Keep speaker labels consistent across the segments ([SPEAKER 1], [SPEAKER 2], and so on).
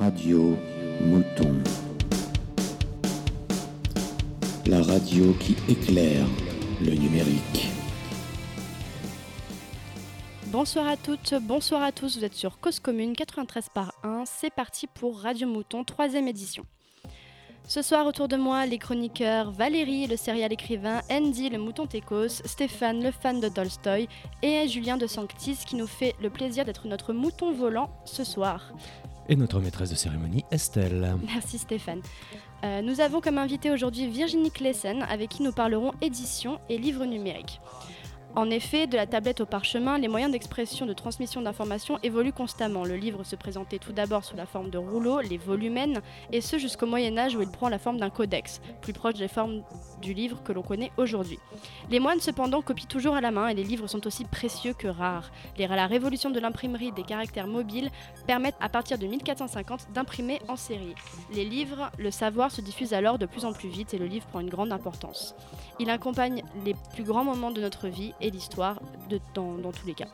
[SPEAKER 1] Radio Mouton. La radio qui éclaire le numérique.
[SPEAKER 2] Bonsoir à toutes, bonsoir à tous, vous êtes sur Cause Commune 93 par 1, c'est parti pour Radio Mouton, troisième édition. Ce soir autour de moi, les chroniqueurs Valérie, le serial écrivain, Andy, le mouton Técos, Stéphane, le fan de Tolstoy, et Julien de Sanctis qui nous fait le plaisir d'être notre mouton volant ce soir.
[SPEAKER 3] Et notre maîtresse de cérémonie, Estelle.
[SPEAKER 2] Merci Stéphane. Euh, nous avons comme invité aujourd'hui Virginie Klessen avec qui nous parlerons édition et livres numériques. En effet, de la tablette au parchemin, les moyens d'expression de transmission d'informations évoluent constamment. Le livre se présentait tout d'abord sous la forme de rouleaux, les volumens, et ce jusqu'au Moyen Âge où il prend la forme d'un codex, plus proche des formes du livre que l'on connaît aujourd'hui. Les moines cependant copient toujours à la main et les livres sont aussi précieux que rares. La révolution de l'imprimerie des caractères mobiles permettent à partir de 1450 d'imprimer en série. Les livres, le savoir se diffuse alors de plus en plus vite et le livre prend une grande importance. Il accompagne les plus grands moments de notre vie et l'histoire dans tous les cas.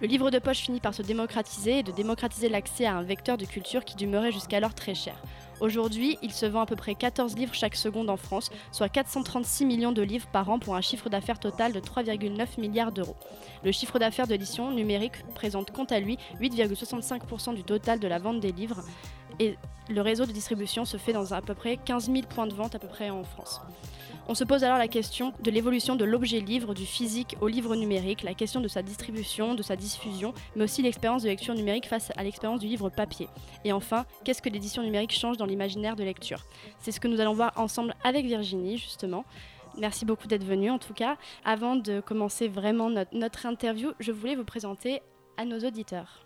[SPEAKER 2] Le livre de poche finit par se démocratiser et de démocratiser l'accès à un vecteur de culture qui demeurait jusqu'alors très cher. Aujourd'hui, il se vend à peu près 14 livres chaque seconde en France, soit 436 millions de livres par an pour un chiffre d'affaires total de 3,9 milliards d'euros. Le chiffre d'affaires de l'édition numérique présente quant à lui 8,65% du total de la vente des livres et le réseau de distribution se fait dans à peu près 15 000 points de vente à peu près en France. On se pose alors la question de l'évolution de l'objet livre, du physique au livre numérique, la question de sa distribution, de sa diffusion, mais aussi l'expérience de lecture numérique face à l'expérience du livre papier. Et enfin, qu'est-ce que l'édition numérique change dans l'imaginaire de lecture? C'est ce que nous allons voir ensemble avec Virginie, justement. Merci beaucoup d'être venue, en tout cas. Avant de commencer vraiment notre interview, je voulais vous présenter à nos auditeurs.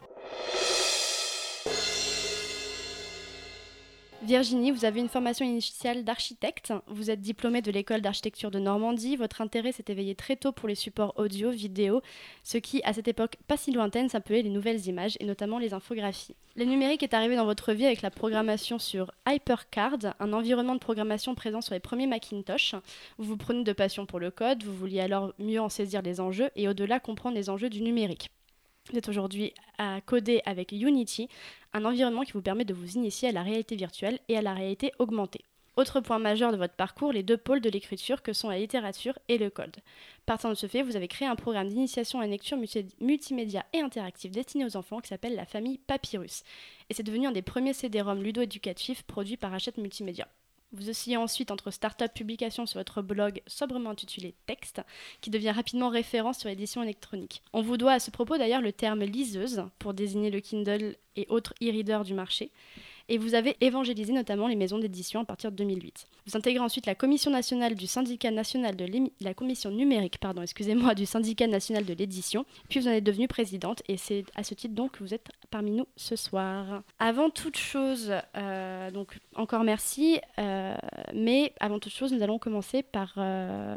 [SPEAKER 2] Virginie, vous avez une formation initiale d'architecte. Vous êtes diplômée de l'école d'architecture de Normandie. Votre intérêt s'est éveillé très tôt pour les supports audio, vidéo, ce qui, à cette époque pas si lointaine, s'appelait les nouvelles images et notamment les infographies. Le numérique est arrivé dans votre vie avec la programmation sur HyperCard, un environnement de programmation présent sur les premiers Macintosh. Vous vous prenez de passion pour le code, vous vouliez alors mieux en saisir les enjeux et au-delà comprendre les enjeux du numérique. Vous êtes aujourd'hui à coder avec Unity, un environnement qui vous permet de vous initier à la réalité virtuelle et à la réalité augmentée. Autre point majeur de votre parcours, les deux pôles de l'écriture que sont la littérature et le code. Partant de ce fait, vous avez créé un programme d'initiation à une lecture multi- multimédia et interactive destiné aux enfants qui s'appelle la famille Papyrus. Et c'est devenu un des premiers CD-ROM ludo-éducatifs produits par Hachette Multimédia. Vous oscillez ensuite entre start-up publication sur votre blog sobrement intitulé Texte, qui devient rapidement référence sur l'édition électronique. On vous doit à ce propos d'ailleurs le terme liseuse pour désigner le Kindle et autres e-readers du marché. Et vous avez évangélisé notamment les maisons d'édition à partir de 2008. Vous intégrez ensuite la commission nationale du syndicat national de la commission numérique, pardon, excusez-moi, du syndicat national de l'édition. Puis vous en êtes devenue présidente et c'est à ce titre donc que vous êtes parmi nous ce soir. Avant toute chose, euh, donc encore merci, euh, mais avant toute chose, nous allons commencer par euh,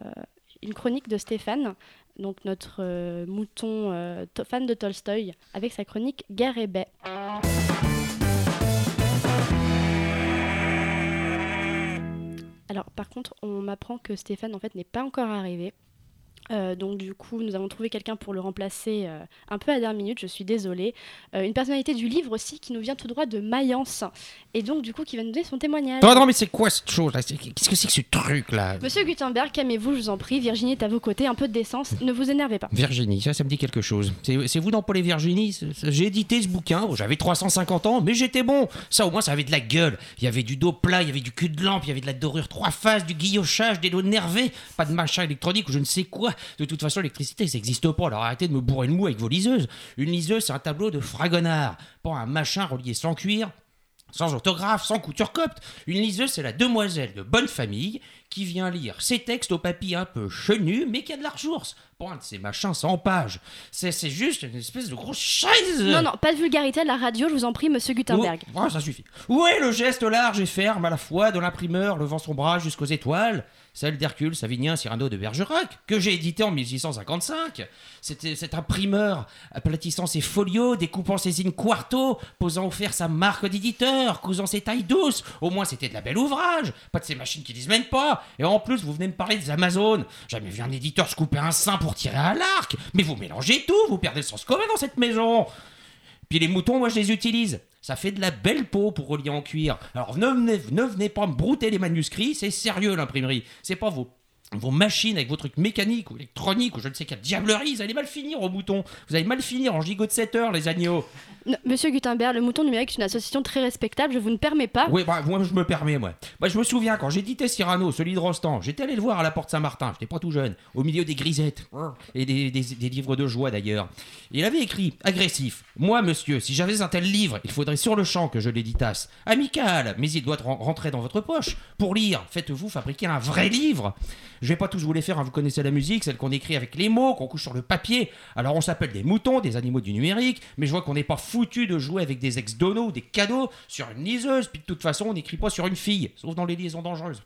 [SPEAKER 2] une chronique de Stéphane, donc notre mouton to- fan de Tolstoï, avec sa chronique Guerre et baie. Alors par contre, on m'apprend que Stéphane en fait n'est pas encore arrivé. Euh, donc du coup, nous avons trouvé quelqu'un pour le remplacer euh, un peu à dernière minute, je suis désolée. Euh, une personnalité du livre aussi qui nous vient tout droit de Mayence. Et donc du coup qui va nous donner son témoignage.
[SPEAKER 3] Non, non, mais c'est quoi cette chose là Qu'est-ce que c'est que ce truc là
[SPEAKER 2] Monsieur Gutenberg, calmez-vous, je vous en prie. Virginie est à vos côtés, un peu de décence, ne vous énervez pas.
[SPEAKER 3] Virginie, ça, ça me dit quelque chose. C'est vous dans Paul et Virginie J'ai édité ce bouquin, j'avais 350 ans, mais j'étais bon. Ça, au moins, ça avait de la gueule. Il y avait du dos plat, il y avait du cul de lampe, il y avait de la dorure trois faces, du guillochage, des dos nervés, pas de machin électronique ou je ne sais quoi. De toute façon, l'électricité, ça n'existe pas. Alors arrêtez de me bourrer le mou avec vos liseuses. Une liseuse, c'est un tableau de fragonard, pas un machin relié sans cuir, sans orthographe, sans couture copte. Une liseuse, c'est la demoiselle de bonne famille qui vient lire ses textes au papier un peu chenu, mais qui a de la ressource. Pas un de ces machins 100 pages. C'est c'est juste une espèce de grosse chaise.
[SPEAKER 2] Non, non, pas de vulgarité à la radio, je vous en prie, monsieur Gutenberg.
[SPEAKER 3] Ouais, ça suffit. Où est le geste large et ferme à la fois de l'imprimeur levant son bras jusqu'aux étoiles? Celle d'Hercule, Savinien, Cyrano de Bergerac, que j'ai édité en 1655. C'était cet imprimeur aplatissant ses folios, découpant ses in quarto, posant au fer sa marque d'éditeur, cousant ses tailles douces. Au moins, c'était de la belle ouvrage. Pas de ces machines qui disent même pas. Et en plus, vous venez me parler des Amazones. Jamais vu un éditeur se couper un sein pour tirer à l'arc. Mais vous mélangez tout, vous perdez le sens commun dans cette maison. Puis les moutons, moi je les utilise. Ça fait de la belle peau pour relier en cuir. Alors ne venez, ne venez pas me brouter les manuscrits, c'est sérieux l'imprimerie. C'est pas vos vos machines avec vos trucs mécaniques ou électroniques ou je ne sais quelle diablerie, vous allez mal finir au mouton. Vous allez mal finir en gigot de 7 heures, les agneaux.
[SPEAKER 2] Non, Monsieur Gutenberg, le Mouton Numérique est une association très respectable, je vous ne permets pas.
[SPEAKER 3] Oui, bah, moi je me permets, moi. Bah, je me souviens quand j'éditais Cyrano, celui de Rostand, j'étais allé le voir à la porte Saint-Martin, j'étais pas tout jeune, au milieu des grisettes et des, des- des livres de joie d'ailleurs. Il avait écrit agressif. Moi, monsieur, si j'avais un tel livre, il faudrait sur le champ que je l'éditasse. Amical, mais il doit ren- rentrer dans votre poche. Pour lire, faites-vous fabriquer un vrai livre. Je vais pas tous vous les faire, hein, vous connaissez la musique, celle qu'on écrit avec les mots, qu'on couche sur le papier. Alors on s'appelle des moutons, des animaux du numérique, mais je vois qu'on n'est pas foutu de jouer avec des ex-donos des cadeaux sur une liseuse, puis de toute façon on n'écrit pas sur une fille, sauf dans les liaisons dangereuses.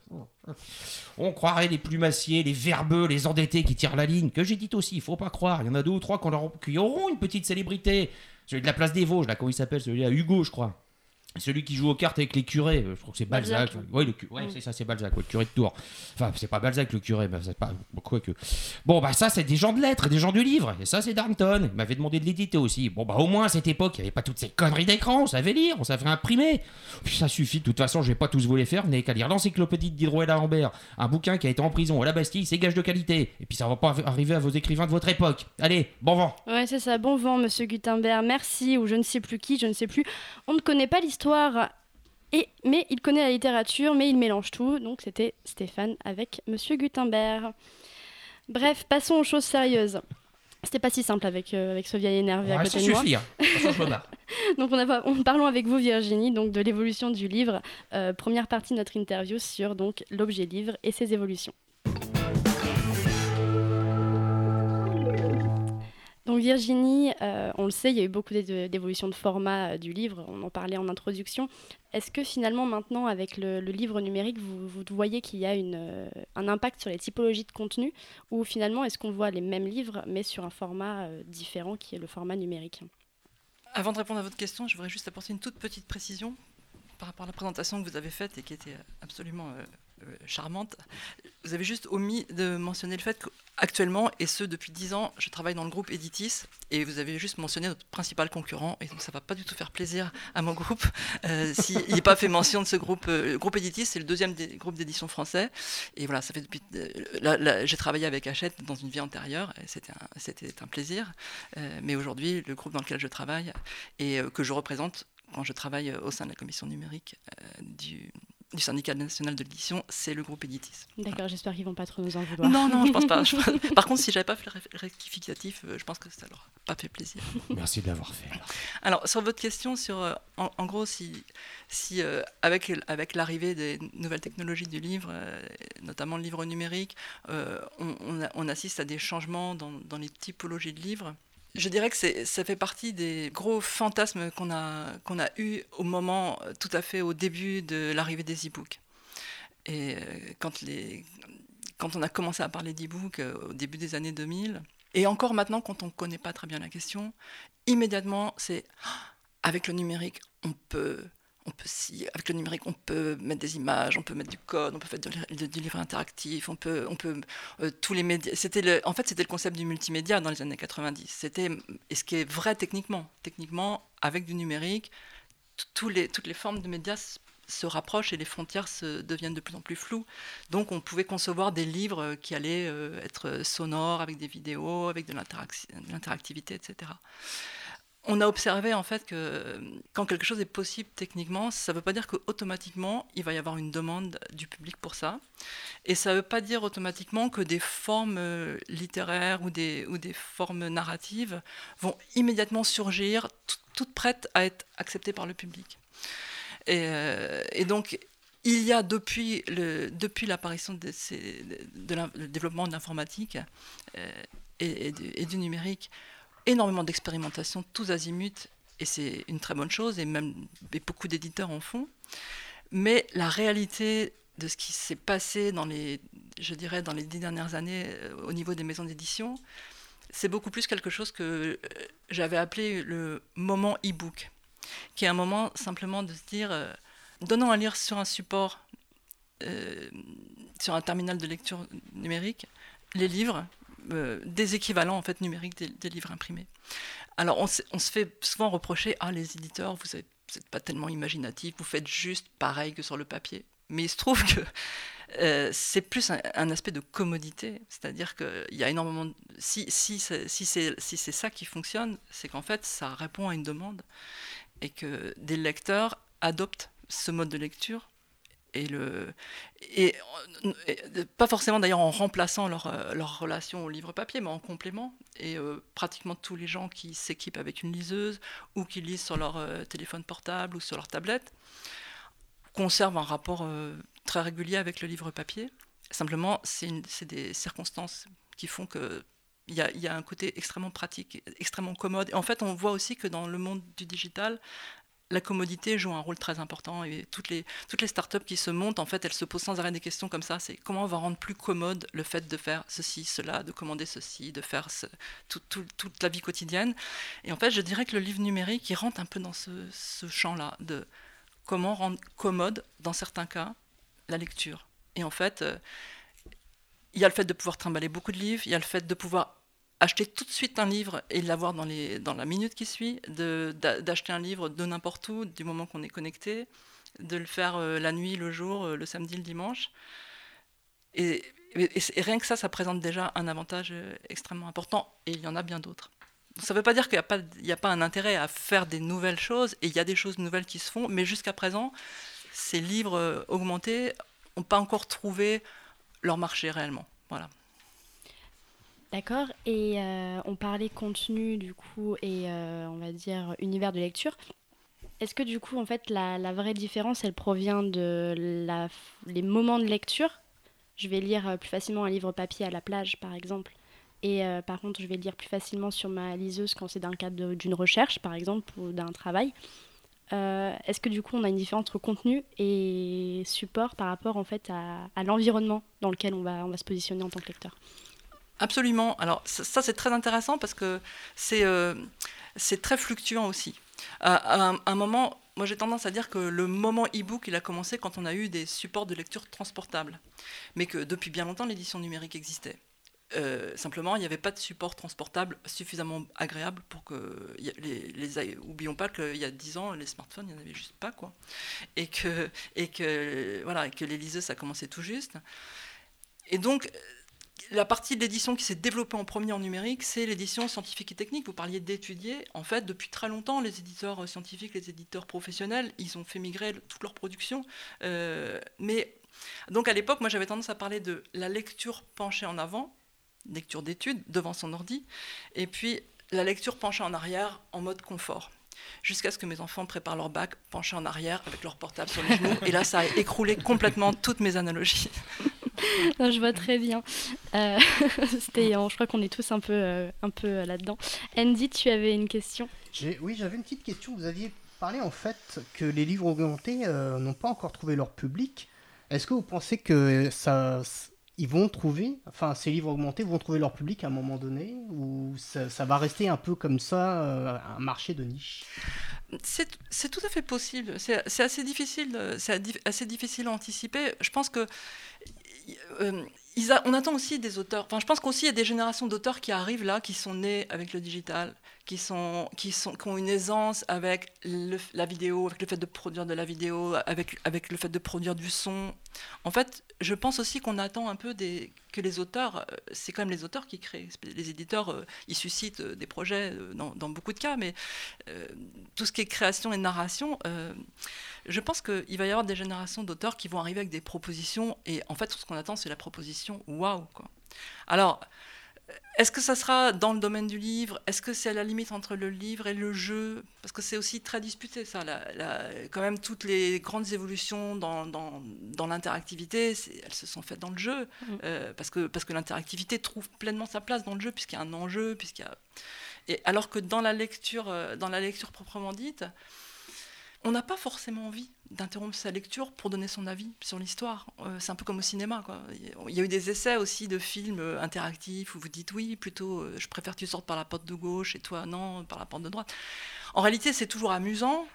[SPEAKER 3] On croirait les plumassiers, les verbeux, les endettés qui tirent la ligne, que j'édite aussi, faut pas croire. Il y en a deux ou trois qui auront- une petite célébrité. Celui de la place des Vosges, là, comment il s'appelle? Celui à Hugo, je crois. Celui qui joue aux cartes avec les curés, euh, je crois que c'est Balzac.
[SPEAKER 2] Balzac.
[SPEAKER 3] Oui, ouais,
[SPEAKER 2] Mm.
[SPEAKER 3] c'est ça, c'est Balzac, ouais, le curé de Tours. Enfin, c'est pas Balzac le curé, mais c'est pas quoi que. Bon, bah ça, c'est des gens de lettres, des gens du livre. Et ça, c'est Darnton. Il m'avait demandé de l'éditer aussi. Bon, bah au moins à cette époque, il n'y avait pas toutes ces conneries d'écran. On savait lire, on savait imprimer. Puis ça suffit. De toute façon, je vais pas tous vous les faire. Vous n'avez qu'à lire l'encyclopédie de Diderot et d'Alembert. Un bouquin qui a été en prison à la Bastille, c'est gage de qualité. Et puis ça va pas arriver à vos écrivains de votre époque. Allez, bon vent.
[SPEAKER 2] Ouais, c'est ça. Bon vent, monsieur Gutenberg. Merci, ou je ne sais plus qui, je ne sais plus. On ne connaît pas l'histoire, et, mais il connaît la littérature, mais il mélange tout. Donc c'était Stéphane avec monsieur Gutenberg. Bref, passons aux choses sérieuses. C'était pas si simple avec, euh, avec ce vieil énervé à
[SPEAKER 3] Ouais,
[SPEAKER 2] côté
[SPEAKER 3] ça
[SPEAKER 2] de moi.
[SPEAKER 3] suffit. hein.
[SPEAKER 2] Donc on, a, on- parlons avec vous Virginie donc de l'évolution du livre. Euh, première partie de notre interview sur donc l'objet livre et ses évolutions. Donc Virginie, euh, on le sait, il y a eu beaucoup d'é- d'évolutions de format euh, du livre, on en parlait en introduction. Est-ce que finalement maintenant avec le, livre numérique, vous, voyez qu'il y a euh, un impact sur les typologies de contenu ou finalement est-ce qu'on voit les mêmes livres mais sur un format différent qui est le format numérique?
[SPEAKER 4] Avant de répondre à votre question, je voudrais juste apporter une toute petite précision par rapport à la présentation que vous avez faite et qui était absolument charmante. Vous avez juste omis de mentionner le fait qu'actuellement, et ce depuis 10 ans, je travaille dans le groupe Editis et vous avez juste mentionné notre principal concurrent et donc ça va pas du tout faire plaisir à mon groupe euh, s'il n'est pas fait mention de ce groupe. euh, le groupe Editis, c'est le deuxième des groupes d'édition français et voilà, ça fait depuis. euh, j'ai travaillé avec Hachette dans une vie antérieure et c'était un, plaisir. Euh, mais aujourd'hui, le groupe dans lequel je travaille et euh, que je représente quand je travaille euh, au sein de la commission numérique euh, du, du syndicat national de l'édition, c'est le groupe Editis.
[SPEAKER 2] D'accord, j'espère qu'ils vont pas trop nous en vouloir.
[SPEAKER 4] Non, non, je pense pas. Je- par contre, si j'avais pas fait le rectificatif, euh, je pense que ça leur a pas fait plaisir.
[SPEAKER 3] Merci de l'avoir fait.
[SPEAKER 4] Alors, sur votre question, sur, euh, en, en gros, si, si euh, avec, avec l'arrivée des nouvelles technologies du livre, euh, notamment le livre numérique, euh, on, on a- on assiste à des changements dans, dans les typologies de livres. Je dirais que ça fait partie des gros fantasmes qu'on a, qu'on a eu au moment, euh, tout à fait au début de l'arrivée des e-books. Et euh, quand, les, quand on a commencé à parler d'e-book euh, au début des années 2000, et encore maintenant quand on ne connaît pas très bien la question, immédiatement c'est Ah, avec le numérique, on peut, avec le numérique, on peut mettre des images, on peut mettre du code, on peut faire du livre interactif, on peut, euh, tous les médias. En fait, c'était le concept du multimédia dans les années 90. C'était, et ce qui est vrai techniquement, techniquement, avec du numérique, toutes les formes de médias se rapprochent et les frontières se deviennent de plus en plus floues. Donc, on pouvait concevoir des livres qui allaient euh, être sonores, avec des vidéos, avec de l'interactivité, etc on a observé en fait que euh, quand quelque chose est possible techniquement, ça ne veut pas dire qu'automatiquement il va y avoir une demande du public pour ça. Et ça ne veut pas dire automatiquement que des formes euh, littéraires ou des, formes narratives vont immédiatement surgir, tout- toutes prêtes à être acceptées par le public. Et, euh, donc, il y a depuis, depuis l'apparition de le développement de l'informatique et du numérique, énormément d'expérimentation, tous azimuts, et c'est une très bonne chose, et même beaucoup d'éditeurs en font. Mais la réalité de ce qui s'est passé dans les, je dirais, dans les dix dernières années euh, au niveau des maisons d'édition, c'est beaucoup plus quelque chose que euh, j'avais appelé le moment e-book, qui est un moment simplement de se dire, euh, donnons à lire sur un support, euh, sur un terminal de lecture numérique, les livres, euh, des équivalents en fait numériques des, livres imprimés. Alors on, se- fait souvent reprocher ah les éditeurs vous n'êtes pas tellement imaginatif, vous faites juste pareil que sur le papier. Mais il se trouve que euh, c'est plus un, aspect de commodité, c'est-à-dire qu'il y a énormément. De... Si, si c'est si si ça qui fonctionne, c'est qu'en fait, ça répond à une demande et que des lecteurs adoptent ce mode de lecture et, pas forcément d'ailleurs en remplaçant leur, euh, leur, relation au livre papier, mais en complément. Et euh, pratiquement tous les gens qui s'équipent avec une liseuse ou qui lisent sur leur téléphone portable ou sur leur tablette conservent un rapport très régulier avec le livre papier. Simplement, c'est des circonstances qui font que il y, a, y, a, un côté extrêmement pratique, extrêmement commode. Et en fait, on voit aussi que dans le monde du digital, la commodité joue un rôle très important. Et toutes les, toutes les startups qui se montent, en fait, elles se posent sans arrêt des questions comme ça. C'est comment on va rendre plus commode le fait de faire ceci, cela, de commander ceci, de faire toute la vie quotidienne. Et en fait, je dirais que le livre numérique, il rentre un peu dans ce, ce champ-là de comment rendre commode, dans certains cas, la lecture. Et en fait, euh, il y a le fait de pouvoir trimballer beaucoup de livres, il y a le fait de pouvoir acheter tout de suite un livre et l'avoir dans, la minute qui suit, d'acheter un livre de n'importe où, du moment qu'on est connecté, de le faire euh, la nuit, le jour, euh, le samedi, le dimanche. Et, rien que ça, ça présente déjà un avantage extrêmement important, et il y en a bien d'autres. Ça ne veut pas dire qu'il n'y a, a, pas un intérêt à faire des nouvelles choses, et il y a des choses nouvelles qui se font, mais jusqu'à présent, ces livres euh, augmentés n'ont pas encore trouvé leur marché réellement. Voilà.
[SPEAKER 2] D'accord. Et euh, on parlait contenu du coup et euh, on va dire univers de lecture. Est-ce que du coup en fait la, vraie différence elle provient de les moments de lecture? Je vais lire plus facilement un livre papier à la plage par exemple. Et par contre je vais lire plus facilement sur ma liseuse quand c'est dans le cadre d'une recherche par exemple ou d'un travail. Euh, est-ce que du coup on a une différence entre contenu et support par rapport en fait à, l'environnement dans lequel on va, on va se positionner en tant que lecteur?
[SPEAKER 4] Absolument. Alors ça, c'est très intéressant parce que c'est euh, très fluctuant aussi. À, un, moment, moi j'ai tendance à dire que le moment e-book il a commencé quand on a eu des supports de lecture transportables, mais que depuis bien longtemps l'édition numérique existait. Euh, simplement, il n'y avait pas de support transportable suffisamment agréable pour que oublions pas qu'il y a 10 ans, les smartphones, il n'y en avait juste pas quoi, et que et que voilà, que les liseuses ça commençait tout juste. Et donc la partie de l'édition qui s'est développée en premier en numérique, c'est l'édition scientifique et technique. Vous parliez d'étudier. En fait, depuis très longtemps, les éditeurs scientifiques, les éditeurs professionnels, ils ont fait migrer toute leur production. Euh, mais donc à l'époque, moi j'avais tendance à parler de la lecture penchée en avant, lecture d'études devant son ordi, et puis la lecture penchée en arrière en mode confort. Jusqu'à ce que mes enfants préparent leur bac penchés en arrière avec leur portable sur les genoux. Et là, ça a écroulé complètement toutes mes analogies.
[SPEAKER 2] je vois très bien. Euh, je crois qu'on est tous un peu, euh, un peu euh, là-dedans. Andy, tu avais une question?
[SPEAKER 5] Oui, j'avais une petite question. Vous aviez parlé en fait que les livres augmentés n'ont pas encore trouvé leur public. Est-ce que vous pensez que ça, ils vont trouver, enfin ces livres augmentés vont trouver leur public à un moment donné ou ça, va rester un peu comme ça, euh, un marché de niche?
[SPEAKER 4] C'est tout à fait possible. C'est assez difficile, c'est assez difficile à anticiper. Je pense que euh, on attend aussi des auteurs. Enfin, je pense qu'aussi il y a des générations d'auteurs qui arrivent là, qui sont nés avec le digital, qui, sont, qui, sont, qui ont une aisance avec la vidéo, avec le fait de produire de la vidéo, avec, avec le fait de produire du son. En fait, je pense aussi qu'on attend un peu que les auteurs, euh, c'est quand même les auteurs qui créent. Les éditeurs, euh, ils suscitent des projets dans, dans beaucoup de cas, mais tout ce qui est création et narration, je pense qu'il va y avoir des générations d'auteurs qui vont arriver avec des propositions, et en fait, ce qu'on attend, c'est la proposition waouh. Alors, est-ce que ça sera dans le domaine du livre? Est-ce que c'est à la limite entre le livre et le jeu? Parce que c'est aussi très disputé, ça. quand même, toutes les grandes évolutions dans, dans, l'interactivité, elles se sont faites dans le jeu. Mmh. Euh, parce que, parce que l'interactivité trouve pleinement sa place dans le jeu, puisqu'il y a un enjeu. puisqu'il y a... Et alors que dans la lecture, euh, dans la lecture proprement dite, on n'a pas forcément envie d'interrompre sa lecture pour donner son avis sur l'histoire. Euh, c'est un peu comme au cinéma. Il y a eu des essais aussi de films euh, interactifs où vous dites oui, plutôt euh, je préfère que tu sortes par la porte de gauche et toi non, par la porte de droite. En réalité, c'est toujours amusant,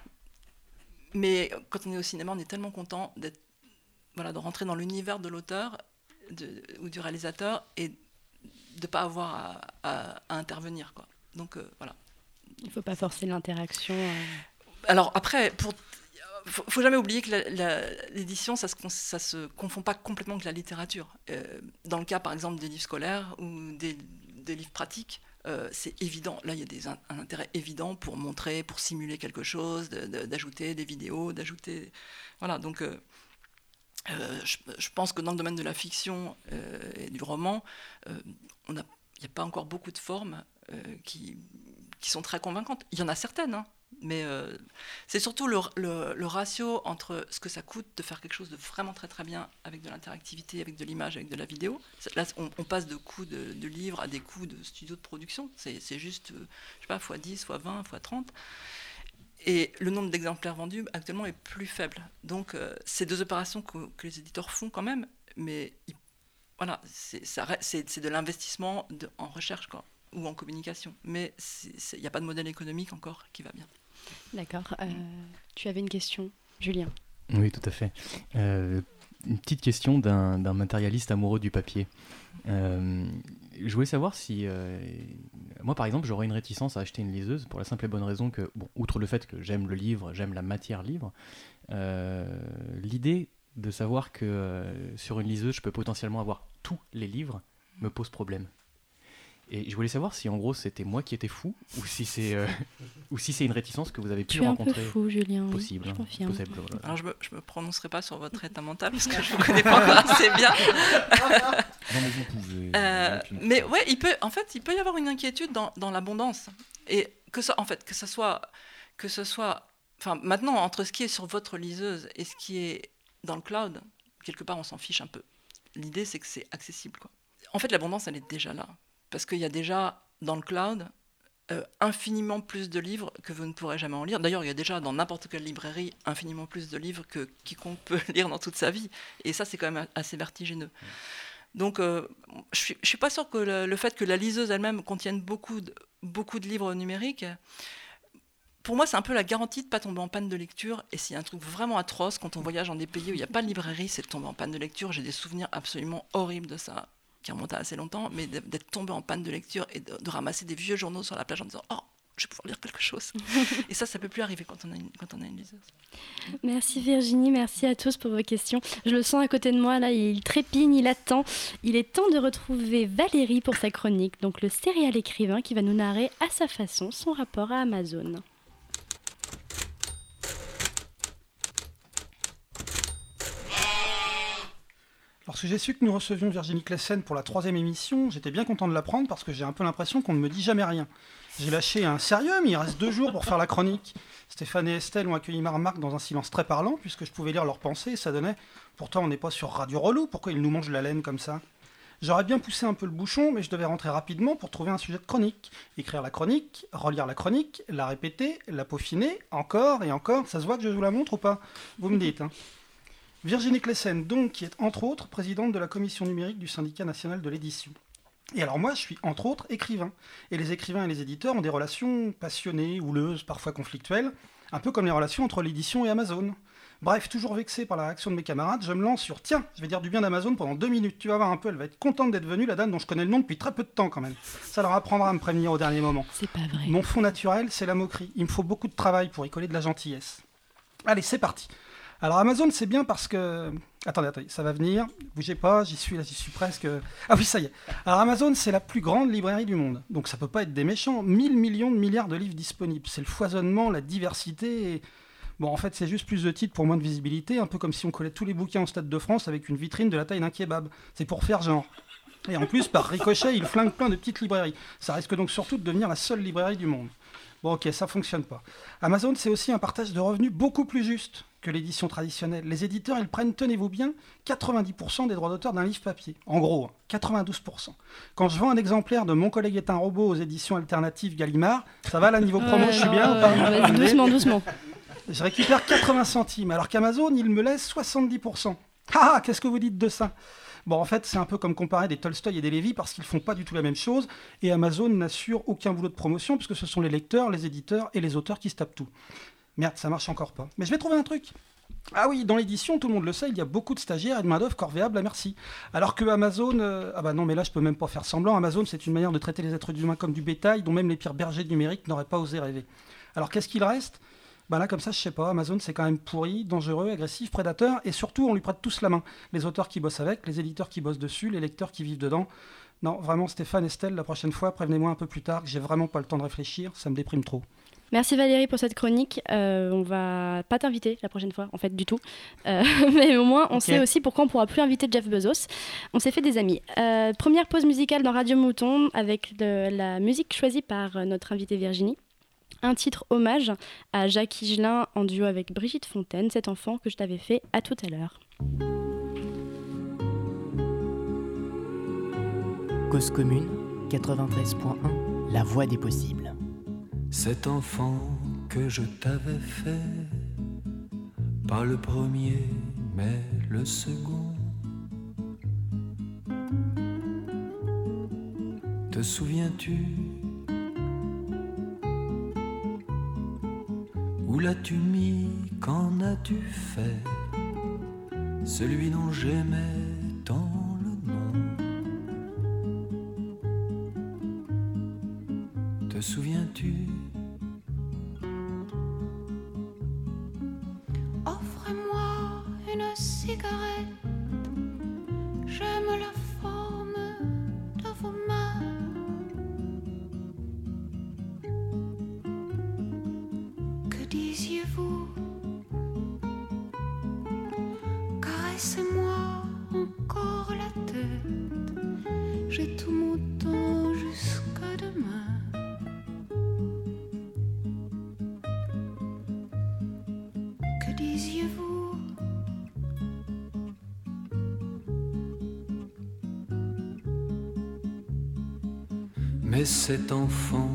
[SPEAKER 4] mais quand on est au cinéma, on est tellement content d'être, voilà, de rentrer dans l'univers de l'auteur ou du réalisateur et de ne pas avoir à, intervenir. Donc voilà.
[SPEAKER 2] Il ne faut pas forcer l'interaction.
[SPEAKER 4] Alors après, pour faut, faut jamais oublier que l'édition, ça ça se confond pas complètement avec la littérature. Euh, dans le cas, par exemple, des livres scolaires ou des, livres pratiques, euh, c'est évident. Là, il y a des, un, intérêt évident pour montrer, pour simuler quelque chose, d'ajouter des vidéos, d'ajouter. Voilà, donc. Euh, je, pense que dans le domaine de la fiction et du roman, il n'y a pas encore beaucoup de formes qui, qui, sont très convaincantes. Il y en a certaines, hein, mais euh, c'est surtout le, ratio entre ce que ça coûte de faire quelque chose de vraiment très très bien avec de l'interactivité, avec de l'image, avec de la vidéo. Là, on, passe de coûts de, livres à des coûts de studio de production. C'est juste, euh, je sais pas, x 10, x 20, x 30. Et le nombre d'exemplaires vendus actuellement est plus faible. Donc, euh, c'est deux opérations que, les éditeurs font quand même, mais voilà, c'est de l'investissement en recherche ou en communication. Mais il n'y a pas de modèle économique encore qui va bien.
[SPEAKER 2] D'accord. Euh, tu avais une question, Julien
[SPEAKER 6] Oui, tout à fait. Euh, une petite question d'un matérialiste amoureux du papier. Euh, je voulais savoir si, moi par exemple, j'aurais une réticence à acheter une liseuse pour la simple et bonne raison que, outre le fait que j'aime le livre, j'aime la matière livre, l'idée de savoir que sur une liseuse, je peux potentiellement avoir tous les livres me pose problème. Et je voulais savoir si en gros c'était moi qui étais fou ou si c'est euh, ou si c'est une réticence que vous avez pu
[SPEAKER 2] tu es
[SPEAKER 6] rencontrer.
[SPEAKER 2] Un peu fou, Julien.
[SPEAKER 6] Possible.
[SPEAKER 2] Je confirme.
[SPEAKER 6] Possible,
[SPEAKER 4] Alors je me, je me prononcerai pas sur votre état mental parce que je vous connais pas assez bien.
[SPEAKER 6] non, mais vous pouvez.
[SPEAKER 4] Euh, mais ouais, il peut en fait il peut y avoir une inquiétude dans, dans l'abondance et que ça en fait que ce soit que ce soit enfin maintenant entre ce qui est sur votre liseuse et ce qui est dans le cloud quelque part on s'en fiche un peu. L'idée c'est que c'est accessible quoi. En fait l'abondance elle est déjà là parce qu'il y a déjà dans le cloud euh, infiniment plus de livres que vous ne pourrez jamais en lire. D'ailleurs, il y a déjà dans n'importe quelle librairie infiniment plus de livres que quiconque peut lire dans toute sa vie. Et ça, c'est quand même assez vertigineux. Donc, euh, je ne suis, pas sûr que le, fait que la liseuse elle-même contienne beaucoup de, beaucoup de livres numériques, pour moi, c'est un peu la garantie de ne pas tomber en panne de lecture. Et s'il y a un truc vraiment atroce, quand on voyage dans des pays où il n'y a pas de librairie, c'est de tomber en panne de lecture. J'ai des souvenirs absolument horribles de ça qui remonte à assez longtemps, mais d'être tombé en panne de lecture et de, ramasser des vieux journaux sur la plage en disant Oh, je vais pouvoir lire quelque chose. et ça, ça peut plus arriver quand on a une, quand on a une liseuse.
[SPEAKER 2] Merci Virginie, merci à tous pour vos questions. Je le sens à côté de moi, là, il trépigne, il attend. Il est temps de retrouver Valérie pour sa chronique, donc le céréal écrivain qui va nous narrer à sa façon son rapport à Amazon.
[SPEAKER 7] Lorsque j'ai su que nous recevions Virginie Klessen pour la troisième émission, j'étais bien content de l'apprendre parce que j'ai un peu l'impression qu'on ne me dit jamais rien. J'ai lâché un sérieux, mais il reste deux jours pour faire la chronique. Stéphane et Estelle ont accueilli ma remarque dans un silence très parlant, puisque je pouvais lire leurs pensées et ça donnait Pourtant, on n'est pas sur Radio Relou, pourquoi ils nous mangent la laine comme ça? J'aurais bien poussé un peu le bouchon, mais je devais rentrer rapidement pour trouver un sujet de chronique. Écrire la chronique, relire la chronique, la répéter, la peaufiner, encore et encore. Ça se voit que je vous la montre ou pas? Vous me dites. Hein. Virginie Klessen, donc, qui est entre autres présidente de la commission numérique du syndicat national de l'édition. Et alors moi, je suis entre autres écrivain. Et les écrivains et les éditeurs ont des relations passionnées, houleuses, parfois conflictuelles, un peu comme les relations entre l'édition et Amazon. Bref, toujours vexé par la réaction de mes camarades, je me lance sur Tiens, je vais dire du bien d'Amazon pendant deux minutes. Tu vas voir un peu, elle va être contente d'être venue, la dame dont je connais le nom depuis très peu de temps quand même. Ça leur apprendra à me prévenir au dernier moment.
[SPEAKER 2] C'est pas vrai.
[SPEAKER 7] Mon fond naturel, c'est la moquerie. Il me faut beaucoup de travail pour y coller de la gentillesse. Allez, c'est parti. Alors Amazon, c'est bien parce que... Attendez, attendez, ça va venir. Bougez pas, j'y suis là, j'y suis presque... Ah oui, ça y est. Alors Amazon, c'est la plus grande librairie du monde. Donc ça peut pas être des méchants. 1000 millions de milliards de livres disponibles. C'est le foisonnement, la diversité... Bon, en fait, c'est juste plus de titres pour moins de visibilité, un peu comme si on collait tous les bouquins au Stade de France avec une vitrine de la taille d'un kebab. C'est pour faire genre. Et en plus, par ricochet, il flingue plein de petites librairies. Ça risque donc surtout de devenir la seule librairie du monde. Bon, ok, ça fonctionne pas. Amazon, c'est aussi un partage de revenus beaucoup plus juste que l'édition traditionnelle. Les éditeurs, ils prennent, tenez-vous bien, 90% des droits d'auteur d'un livre papier. En gros, 92%. Hein, Quand je vends un exemplaire de Mon collègue est un robot aux éditions alternatives Gallimard, ça va là, niveau promo, je suis bien
[SPEAKER 2] pas Doucement, doucement.
[SPEAKER 7] Je récupère 80 centimes, alors qu'Amazon, il me laisse 70%. Ah, qu'est-ce que vous dites de ça? Bon, en fait, c'est un peu comme comparer des Tolstoy et des Lévy parce qu'ils font pas du tout la même chose. Et Amazon n'assure aucun boulot de promotion puisque ce sont les lecteurs, les éditeurs et les auteurs qui se tapent tout. Merde, ça marche encore pas. Mais je vais trouver un truc. Ah oui, dans l'édition, tout le monde le sait, il y a beaucoup de stagiaires et de main-d'œuvre corvéable à merci. Alors que Amazon, euh, ah bah non, mais là je peux même pas faire semblant. Amazon, c'est une manière de traiter les êtres humains comme du bétail, dont même les pires bergers numériques n'auraient pas osé rêver. Alors qu'est-ce qu'il reste? Bah là, comme ça, je sais pas. Amazon, c'est quand même pourri, dangereux, agressif, prédateur, et surtout, on lui prête tous la main. Les auteurs qui bossent avec, les éditeurs qui bossent dessus, les lecteurs qui vivent dedans. Non, vraiment, Stéphane, Estelle, la prochaine fois, prévenez-moi un peu plus tard que j'ai vraiment pas le temps de réfléchir, ça me déprime trop.
[SPEAKER 2] Merci Valérie pour cette chronique. Euh, on va pas t'inviter la prochaine fois, en fait, du tout. Euh, mais au moins, on sait aussi pourquoi on pourra plus inviter Jeff Bezos. On s'est fait des amis. Euh, première pause musicale dans Radio Mouton avec de la musique choisie par notre invitée Virginie. Un titre hommage à Jacques Higelin en duo avec Brigitte Fontaine, cet enfant que je t'avais fait à tout à l'heure.
[SPEAKER 8] Cause commune 93.1 La voix des possibles.
[SPEAKER 9] Cet enfant que je t'avais fait, pas le premier, mais le second. Te souviens-tu? Où l'as-tu mis? Qu'en as-tu fait? Celui dont j'aimais Te Mais cet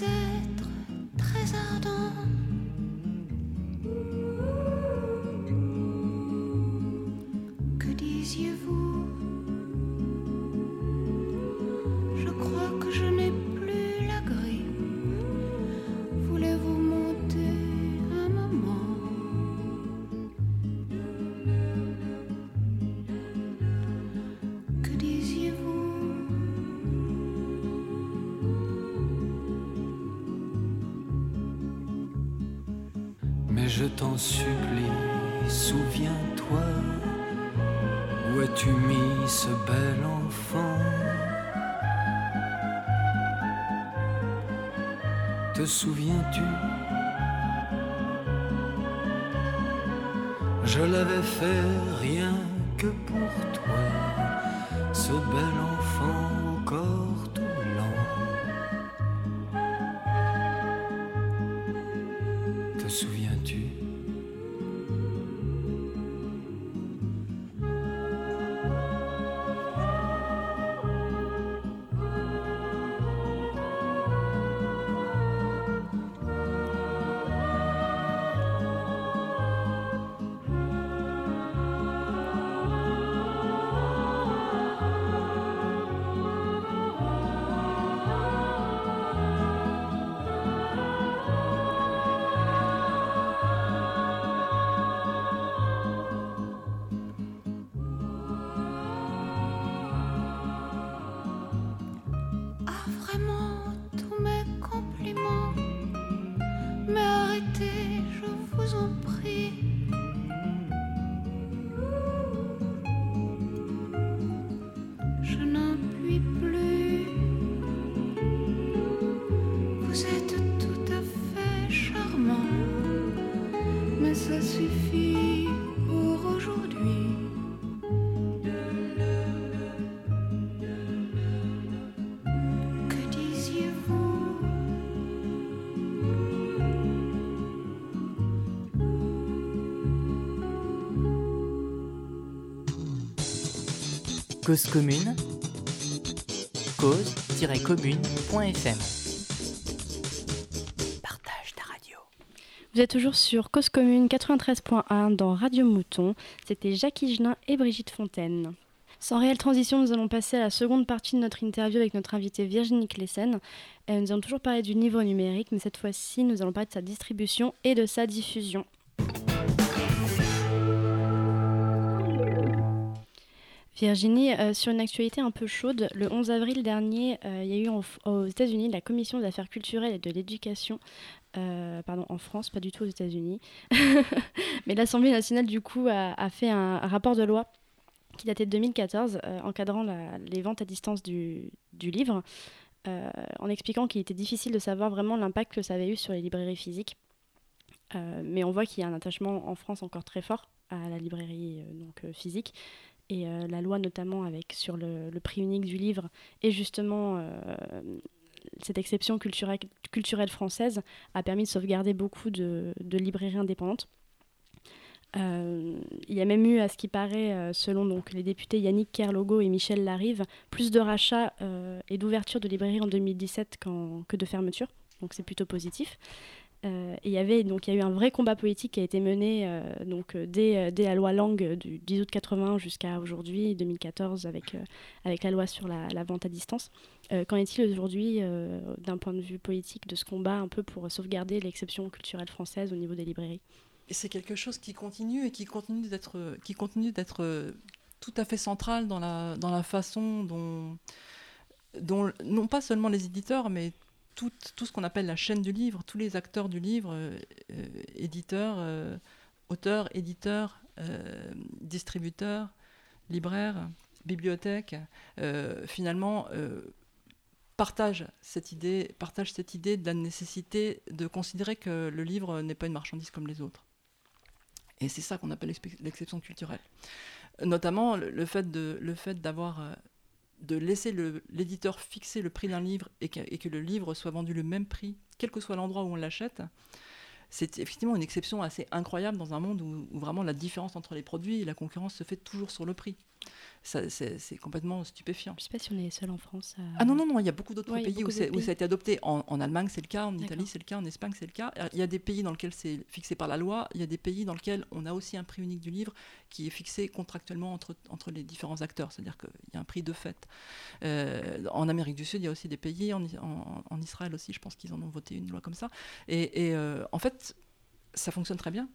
[SPEAKER 10] Vous
[SPEAKER 9] Mais je t'en supplie, souviens-toi, où as-tu mis ce bel enfant? Te souviens-tu? Je l'avais fait rien que pour toi, ce bel enfant au corps tout
[SPEAKER 8] Cause commune cause-commune.fm. Partage ta radio.
[SPEAKER 2] Vous êtes toujours sur Cause Commune 93.1 dans Radio Mouton. C'était Jacques Higelin et Brigitte Fontaine. Sans réelle transition, nous allons passer à la seconde partie de notre interview avec notre invitée Virginie Clessen. Euh, nous allons toujours parler du livre numérique, mais cette fois-ci, nous allons parler de sa distribution et de sa diffusion. Virginie, euh, sur une actualité un peu chaude, le 11 avril dernier, euh, il y a eu aux États-Unis la Commission des affaires culturelles et de l'éducation, euh, pardon, en France, pas du tout aux États-Unis, mais l'Assemblée nationale du coup a, fait un, rapport de loi qui datait de 2014, euh, encadrant les ventes à distance du, du livre, en expliquant qu'il était difficile de savoir vraiment l'impact que ça avait eu sur les librairies physiques. Mais on voit qu'il y a un attachement en France encore très fort à la librairie donc, physique. Et euh, la loi notamment avec sur le, prix unique du livre et justement euh, cette exception culturelle, française a permis de sauvegarder beaucoup de, librairies indépendantes. Euh, il y a même eu, à ce qui paraît, selon donc, les députés Yannick Kerlogo et Michel Larive, plus de rachats et d'ouverture de librairies en 2017 qu'en- que de fermetures. Donc c'est plutôt positif. Euh, il y avait donc il y a eu un vrai combat politique qui a été mené euh, donc euh, dès, dès la loi Langue du 10 août 80 jusqu'à aujourd'hui 2014 avec avec la loi sur la, vente à distance. Qu'en est-il aujourd'hui d'un point de vue politique de ce combat un peu pour sauvegarder l'exception culturelle française au niveau des librairies?
[SPEAKER 4] C'est quelque chose qui continue et qui continue d'être, qui continue d'être tout à fait central dans la, dans la façon dont, dont, non pas seulement les éditeurs, mais tout, ce qu'on appelle la chaîne du livre, tous les acteurs du livre, euh, euh, éditeurs, euh, auteurs, éditeurs, distributeurs, libraires, bibliothèques, finalement partagent cette idée, cette idée de la nécessité de considérer que le livre n'est pas une marchandise comme les autres. Et c'est ça qu'on appelle l'exception culturelle. Notamment le, fait d'avoir de laisser l'éditeur fixer le prix d'un livre et que, le livre soit vendu le même prix, quel que soit l'endroit où on l'achète, c'est effectivement une exception assez incroyable dans un monde où vraiment la différence entre les produits et la concurrence se fait toujours sur le prix. C'est complètement stupéfiant.
[SPEAKER 2] Je sais pas si on est les seuls en France.
[SPEAKER 4] Ah non, non, non, il y a beaucoup d'autres
[SPEAKER 2] Ouais,
[SPEAKER 4] pays, où, ça a été adopté. En, en Allemagne, c'est le cas, en Italie, c'est le cas, en Espagne, c'est le cas. Il y a des pays dans lesquels c'est fixé par la loi, il y a des pays dans lesquels on a aussi un prix unique du livre qui est fixé contractuellement entre, entre les différents acteurs, c'est-à-dire qu'il y a un prix de fait. Euh, en Amérique du Sud, il y a aussi des pays, en, en- en Israël aussi, je pense qu'ils en ont voté une loi comme ça. Et, et, euh, en fait, ça fonctionne très bien.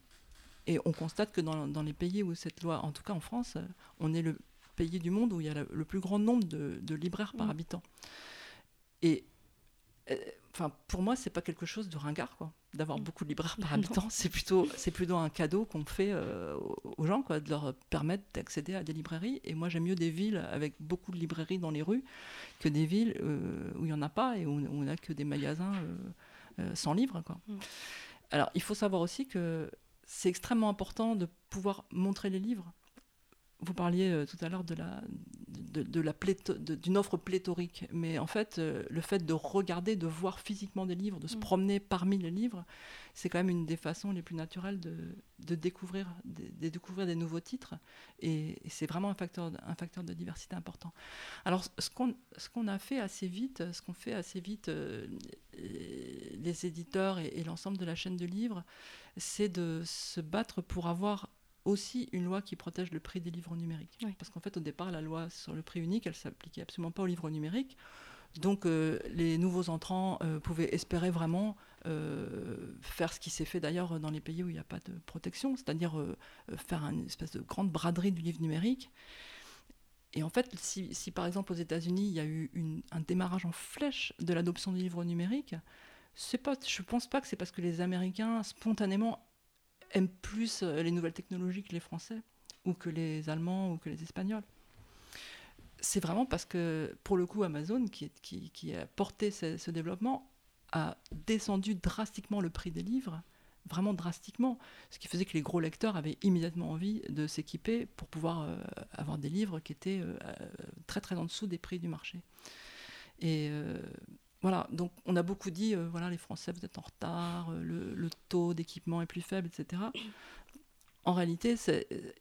[SPEAKER 4] Et on constate que dans, dans les pays où cette loi, en tout cas en France, euh, on est le pays du monde où il y a le, le plus grand nombre de, de libraires par
[SPEAKER 2] Mm.
[SPEAKER 4] habitant. Et euh, enfin, pour moi, c'est pas quelque chose de ringard, quoi, d'avoir beaucoup de libraires par habitant. C'est plutôt, c'est plutôt un cadeau qu'on fait euh, aux- gens, quoi, de leur permettre d'accéder à des librairies. Et moi, j'aime mieux des villes avec beaucoup de librairies dans les rues que des villes euh, où il y en a pas et où, où on n'a que des magasins sans livres, quoi.
[SPEAKER 2] Mm.
[SPEAKER 4] Alors, il faut savoir aussi que c'est extrêmement important de pouvoir montrer les livres. Vous parliez euh, tout à l'heure de la, de, de la plétho- de- d'une offre pléthorique, mais en fait, euh, le fait de regarder, de voir physiquement des livres, de se
[SPEAKER 2] Mm.
[SPEAKER 4] promener parmi les livres, c'est quand même une des façons les plus naturelles de, de découvrir, de, de découvrir des nouveaux titres, et, et c'est vraiment un facteur, de- un facteur de diversité important. Alors, ce qu'on, ce qu'on a fait assez vite, ce qu'on fait assez vite, euh, les les éditeurs et, et l'ensemble de la chaîne de livres, c'est de se battre pour avoir aussi une loi qui protège le prix des livres numériques.
[SPEAKER 2] Oui.
[SPEAKER 4] Parce qu'en fait, au départ, la loi sur le prix unique, elle s'appliquait absolument pas aux livres numériques. Donc, euh, les nouveaux entrants euh, pouvaient espérer vraiment euh, faire ce qui s'est fait d'ailleurs dans les pays où il n'y a pas de protection, c'est-à-dire faire une espèce de grande braderie du livre numérique. Et en fait, si, si par exemple aux États-Unis, il y a eu une- un démarrage en flèche de l'adoption du livre numérique, c'est pas, je pense pas que c'est parce que les Américains spontanément aiment plus euh, les nouvelles technologies que les Français, ou que les Allemands, ou que les Espagnols. C'est vraiment parce que, pour le coup, Amazon, qui, a porté ce, développement, a descendu drastiquement le prix des livres, vraiment drastiquement, ce qui faisait que les gros lecteurs avaient immédiatement envie de s'équiper pour pouvoir euh, avoir des livres qui étaient euh, très très en dessous des prix du marché. Et voilà, donc on a beaucoup dit, euh, voilà, les Français, vous êtes en retard, euh, le, le taux d'équipement est plus faible, etc. en réalité,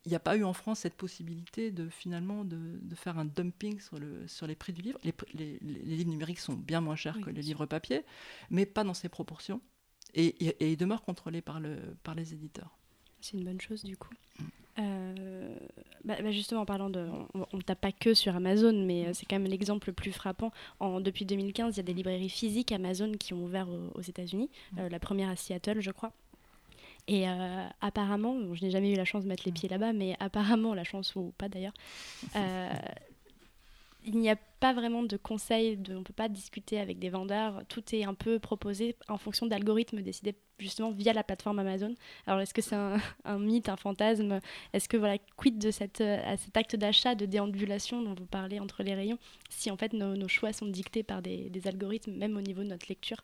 [SPEAKER 4] il n'y a pas eu en France cette possibilité de finalement de, de faire un dumping sur, le, sur les prix du livre. Les, livres numériques sont bien moins chers
[SPEAKER 2] Oui,
[SPEAKER 4] que les livres papier, mais pas dans ces proportions. Et, et- et ils demeurent contrôlés par, le, par les éditeurs.
[SPEAKER 2] C'est une bonne chose du coup. Euh, bah, bah, justement, en parlant de. On ne tape pas que sur Amazon, mais euh, c'est quand même l'exemple le plus frappant. En, depuis 2015, il y a des librairies physiques Amazon qui ont ouvert aux, aux États-Unis. Euh, la première à Seattle, je crois. Et euh, apparemment, bon, je n'ai jamais eu la chance de mettre les pieds là-bas, mais apparemment, la chance ou pas d'ailleurs, il n'y a pas vraiment de conseils, on ne peut pas discuter avec des vendeurs, tout est un peu proposé en fonction d'algorithmes décidés justement via la plateforme Amazon. Alors est-ce que c'est un, mythe, un fantasme? Est-ce que voilà, quid de cette, euh, à cet acte d'achat, de déambulation dont vous parlez entre les rayons, si en fait nos, choix sont dictés par des algorithmes, même au niveau de notre lecture?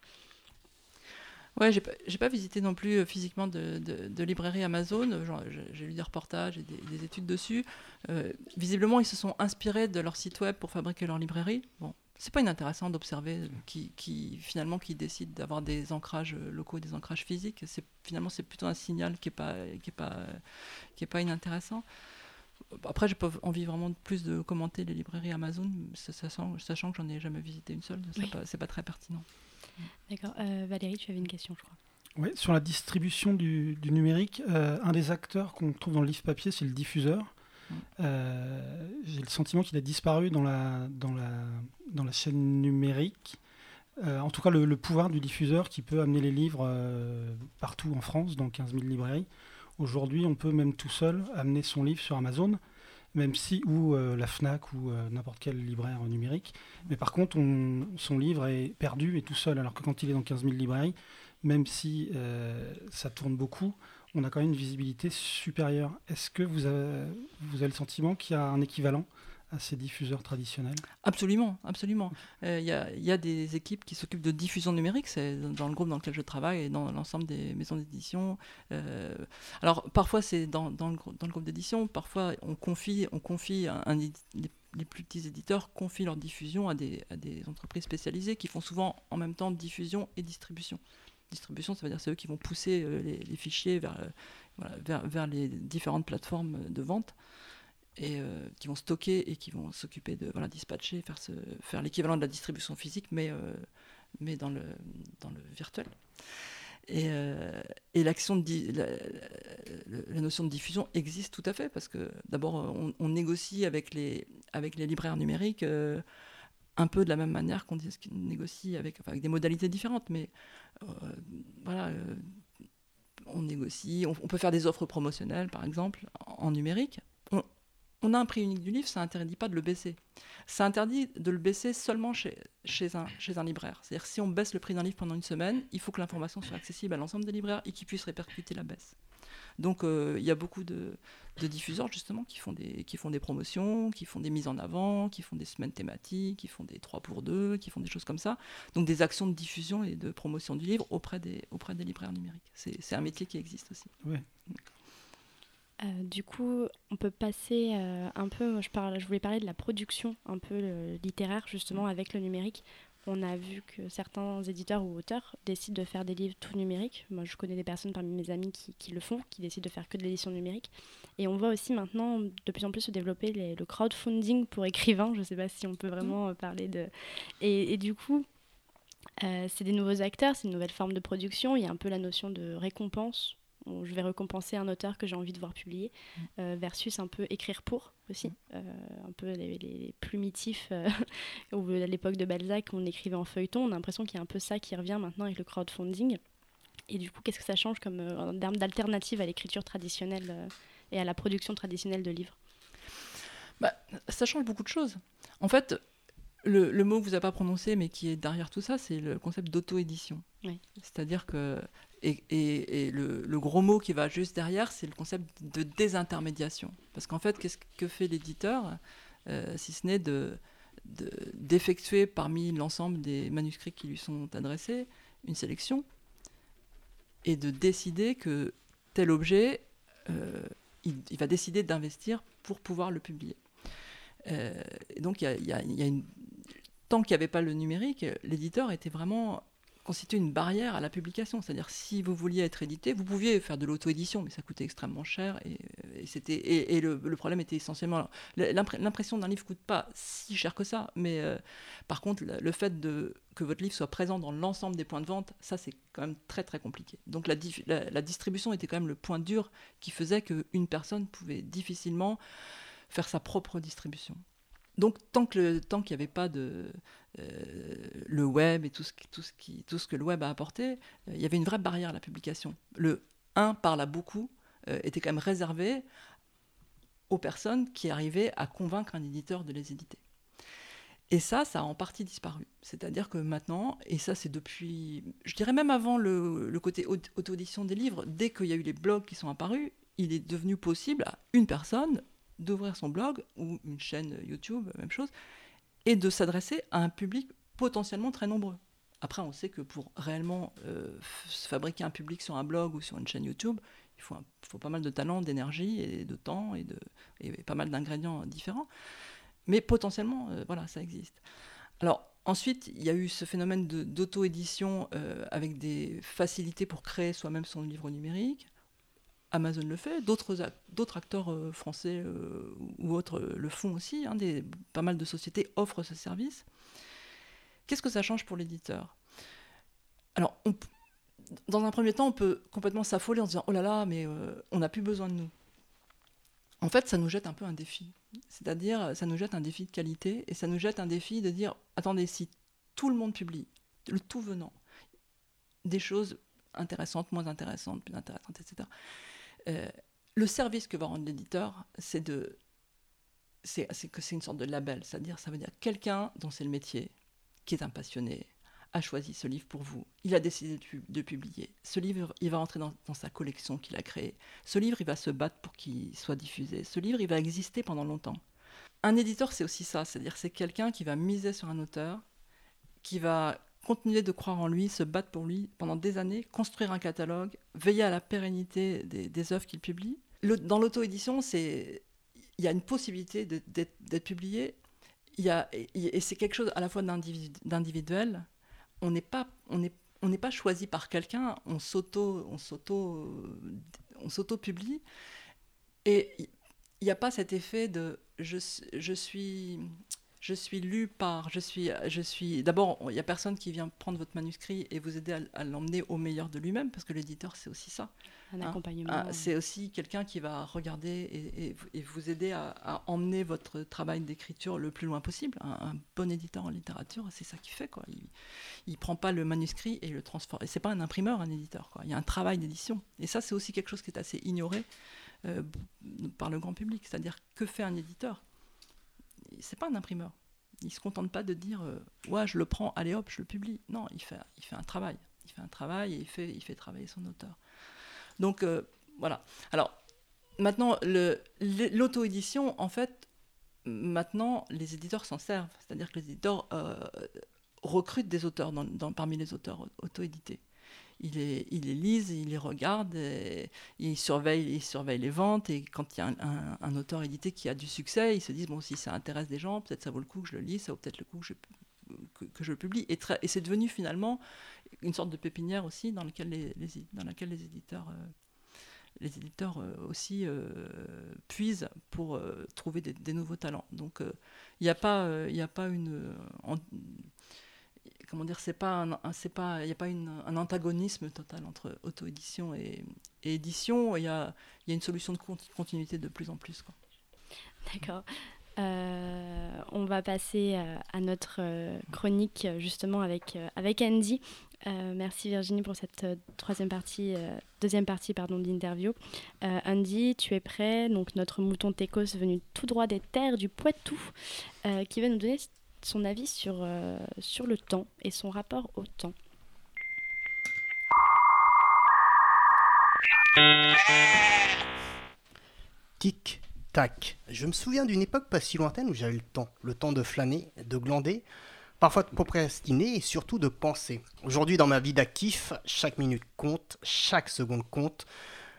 [SPEAKER 4] Ouais, j'ai pas, pas visité non plus euh, physiquement de, de, de librairie Amazon. Euh, j'ai- lu des reportages et des, des études dessus. Euh, visiblement, ils se sont inspirés de leur site web pour fabriquer leur librairie. Bon, c'est pas inintéressant d'observer euh, qui, qui finalement qui décident d'avoir des ancrages locaux, des ancrages physiques. C'est finalement c'est plutôt un signal qui est pas qui est pas qui est pas inintéressant. Après, j'ai pas envie vraiment de plus de commenter les librairies Amazon, sa- sachant, sachant que j'en ai jamais visité une seule. C'est
[SPEAKER 2] Oui.
[SPEAKER 4] pas très pertinent.
[SPEAKER 2] D'accord. Euh, Valérie, tu avais une question, je crois.
[SPEAKER 7] Ouais, sur la distribution du, du numérique, euh, un des acteurs qu'on trouve dans le livre papier, c'est le diffuseur. Euh, J'ai le sentiment qu'il a disparu dans la, dans la, dans la chaîne numérique. Euh, en tout cas, le, le pouvoir du diffuseur qui peut amener les livres euh, partout en France, dans 15 000 librairies. Aujourd'hui, on peut même tout seul amener son livre sur Amazon, même si, ou euh, la FNAC, ou euh, n'importe quel libraire numérique. Mais par contre, on- son livre est perdu et tout seul, alors que quand il est dans 15 000 librairies, même si euh, ça tourne beaucoup, on a quand même une visibilité supérieure. Est-ce que vous avez, vous avez le sentiment qu'il y a un équivalent à ces diffuseurs traditionnels
[SPEAKER 4] Absolument, absolument. Euh, Il il y a des équipes qui s'occupent de diffusion numérique, c'est dans- le groupe dans lequel je travaille et dans l'ensemble des maisons d'édition. Euh, alors parfois c'est dans, le, groupe d'édition, parfois on confie, on confie les, plus petits éditeurs confient leur diffusion à des, entreprises spécialisées qui font souvent en même temps diffusion et distribution. Distribution, ça veut dire c'est eux qui vont pousser euh, les, fichiers euh, vers les différentes plateformes de vente et euh, qui vont stocker et qui vont s'occuper de voilà, dispatcher, faire, ce- faire l'équivalent de la distribution physique, mais, euh, mais dans, le, dans le virtuel. Et, euh, et l'action de la, notion de diffusion existe tout à fait, parce que d'abord, on, négocie avec les, avec les libraires numériques un peu de la même manière qu'on négocie avec, avec des modalités différentes, mais voilà. on négocie, on, peut faire des offres promotionnelles, par exemple, en numérique. On, a un prix unique du livre, ça interdit pas de le baisser. Ça interdit de le baisser seulement chez, chez, un, chez un libraire. C'est-à-dire si on baisse le prix d'un livre pendant une semaine, il faut que l'information soit accessible à l'ensemble des libraires et qu'ils puissent répercuter la baisse. Donc euh, il y a beaucoup de, de diffuseurs justement qui font, des, qui font des promotions, qui font des mises en avant, qui font des semaines thématiques, qui font des 3 pour 2, qui font des choses comme ça. Donc des actions de diffusion et de promotion du livre auprès des, auprès des libraires numériques. C'est c'est un métier qui existe aussi.
[SPEAKER 7] Ouais.
[SPEAKER 2] Euh, du coup, on peut passer euh, un peu. moi, Je, parle, je voulais parler de la production un peu euh, littéraire, justement, avec le numérique. On a vu que certains éditeurs ou auteurs décident de faire des livres tout numériques. Moi, je connais des personnes parmi mes amis qui, qui le font, qui décident de faire que de l'édition numérique. Et on voit aussi maintenant de plus en plus se développer les- le crowdfunding pour écrivains. Je ne sais pas si on peut vraiment euh, parler de. Et, et du coup, c'est des nouveaux acteurs, c'est une nouvelle forme de production. Il y a un peu la notion de récompense. Je vais récompenser un auteur que j'ai envie de voir publier, euh, versus un peu écrire pour aussi. Euh, un peu les, les plumitifs, euh, où à l'époque de Balzac, on écrivait en feuilleton. On a l'impression qu'il y a un peu ça qui revient maintenant avec le crowdfunding. Et du coup, qu'est-ce que ça change comme en termes d'alternative à l'écriture traditionnelle et à la production traditionnelle de livres?
[SPEAKER 4] Bah, ça change beaucoup de choses. En fait, le, le mot que vous n'avez pas prononcé, mais qui est derrière tout ça, c'est le concept d'auto-édition.
[SPEAKER 2] Oui.
[SPEAKER 4] C'est-à-dire que. Et, le, gros mot qui va juste derrière, c'est le concept de désintermédiation. Parce qu'en fait, qu'est-ce que fait l'éditeur, euh, si ce n'est de de- d'effectuer parmi l'ensemble des manuscrits qui lui sont adressés une sélection et de décider que tel objet, euh, il, va décider d'investir pour pouvoir le publier. Euh, et donc, tant qu'il n'y avait pas le numérique, l'éditeur était vraiment constituait une barrière à la publication. C'est-à-dire, si vous vouliez être édité, vous pouviez faire de l'auto-édition, mais ça coûtait extrêmement cher. Et, et c'était, et, le, problème était essentiellement. l'impr- L'impression d'un livre coûte pas si cher que ça, mais euh, par contre, le, fait de, que votre livre soit présent dans l'ensemble des points de vente, ça, c'est quand même très, très compliqué. Donc, la, distribution était quand même le point dur qui faisait qu'une personne pouvait difficilement faire sa propre distribution. Donc, tant que le- tant qu'il n'y avait pas de euh, le web et tout ce, que le web a apporté, euh, il y avait une vraie barrière à la publication. Le 1 parle à beaucoup euh, était quand même réservé aux personnes qui arrivaient à convaincre un éditeur de les éditer. Et ça, ça a en partie disparu. C'est-à-dire que maintenant, et ça c'est depuis, je dirais même avant le, côté aut- auto-édition des livres, dès qu'il y a eu les blogs qui sont apparus, il est devenu possible à une personne d'ouvrir son blog ou une chaîne YouTube, même chose, et de s'adresser à un public potentiellement très nombreux. Après, on sait que pour réellement euh, fabriquer un public sur un blog ou sur une chaîne YouTube, il faut, pas mal de talent, d'énergie et de temps et, pas mal d'ingrédients différents. Mais potentiellement, euh, voilà, ça existe. Alors, ensuite, il y a eu ce phénomène d'auto-édition euh, avec des facilités pour créer soi-même son livre numérique. Amazon le fait, d'autres ac- d'autres acteurs euh, français euh, ou autres euh, le font aussi. hein, pas mal de sociétés offrent ce service. Qu'est-ce que ça change pour l'éditeur? Alors, dans un premier temps, on peut complètement s'affoler en se disant Oh là là, mais on n'a plus besoin de nous. En fait, ça nous jette un peu un défi. C'est-à-dire, ça nous jette un défi de qualité et ça nous jette un défi de dire Attendez, si tout le monde publie, le tout venant, des choses intéressantes, moins intéressantes, plus intéressantes, etc. Euh, le service que va rendre l'éditeur, c'est de, c'est que c'est une sorte de label, c'est-à-dire ça veut dire quelqu'un dont c'est le métier, qui est un passionné, a choisi ce livre pour vous. Il a décidé de, pu- de publier. Ce livre, il va rentrer dans, dans sa collection qu'il a créée. Ce livre, il va se battre pour qu'il soit diffusé. Ce livre, il va exister pendant longtemps. Un éditeur, c'est aussi ça, c'est-à-dire c'est quelqu'un qui va miser sur un auteur, qui va continuer de croire en lui, se battre pour lui pendant des années, construire un catalogue, veiller à la pérennité des, œuvres qu'il publie. Dans l'auto-édition, il y a une possibilité d'être publié. Et, c'est quelque chose à la fois d'individu- d'individuel. On n'est pas, choisi par quelqu'un. On s'auto, on s'auto, on s'auto-publie. Et il n'y a pas cet effet de je suis je suis lu par je suis je suis d'abord il n'y a personne qui vient prendre votre manuscrit et vous aider à, à l'emmener au meilleur de lui-même parce que l'éditeur c'est aussi ça
[SPEAKER 2] Un
[SPEAKER 4] Hein.
[SPEAKER 2] accompagnement.
[SPEAKER 4] Ah, c'est aussi quelqu'un qui va regarder et, et- et vous aider à, à emmener votre travail d'écriture le plus loin possible. Un, un bon éditeur en littérature, c'est ça qu'il fait. Quoi. Il ne prend pas le manuscrit et le transforme. Et c'est pas un imprimeur, un éditeur. Quoi. Il y a un travail d'édition. Et ça, c'est aussi quelque chose qui est assez ignoré euh, par le grand public. C'est-à-dire, que fait un éditeur? C'est pas un imprimeur. Il se contente pas de dire euh, ouais je le prends allez hop je le publie non il fait il fait un travail il fait un travail et il fait il fait travailler son auteur donc euh, voilà. Alors maintenant, le- l'auto-édition, en fait, maintenant, les éditeurs s'en servent. C'est-à-dire que les éditeurs euh, recrutent des auteurs parmi les auteurs auto-édités. Ils les, ils les lisent, ils les regardent, et surveillent les ventes. Et quand il y a un, auteur édité qui a du succès, ils se disent bon, si ça intéresse des gens, peut-être ça vaut le coup que je le lise, ça vaut peut-être le coup que je, le publie. Et, c'est devenu finalement une sorte de pépinière aussi dans, laquelle les, euh, éditeurs euh, aussi euh, pour euh, trouver des, nouveaux talents. Donc euh, il n'y a pas, il une, comment dire, c'est pas, c'est pas, il n'y a pas un antagonisme total entre auto-édition et, édition. Il y a, y a une solution de conti- continuité de plus en plus.
[SPEAKER 2] D'accord. Euh, on va passer euh, à notre euh, chronique justement avec, avec Andy. Merci Virginie pour cette troisième partie, deuxième partie pardon, d'interview. Andy, tu es prêt? Donc notre mouton Técos venu tout droit des terres du Poitou, qui va nous donner son avis sur, euh, sur le temps et son rapport au temps.
[SPEAKER 5] Tic, tac. Je me souviens d'une époque pas si lointaine où j'avais le temps. Le temps de flâner, de glander, parfois de procrastiner et surtout de penser. Aujourd'hui, dans ma vie d'actif, chaque minute compte, chaque seconde compte.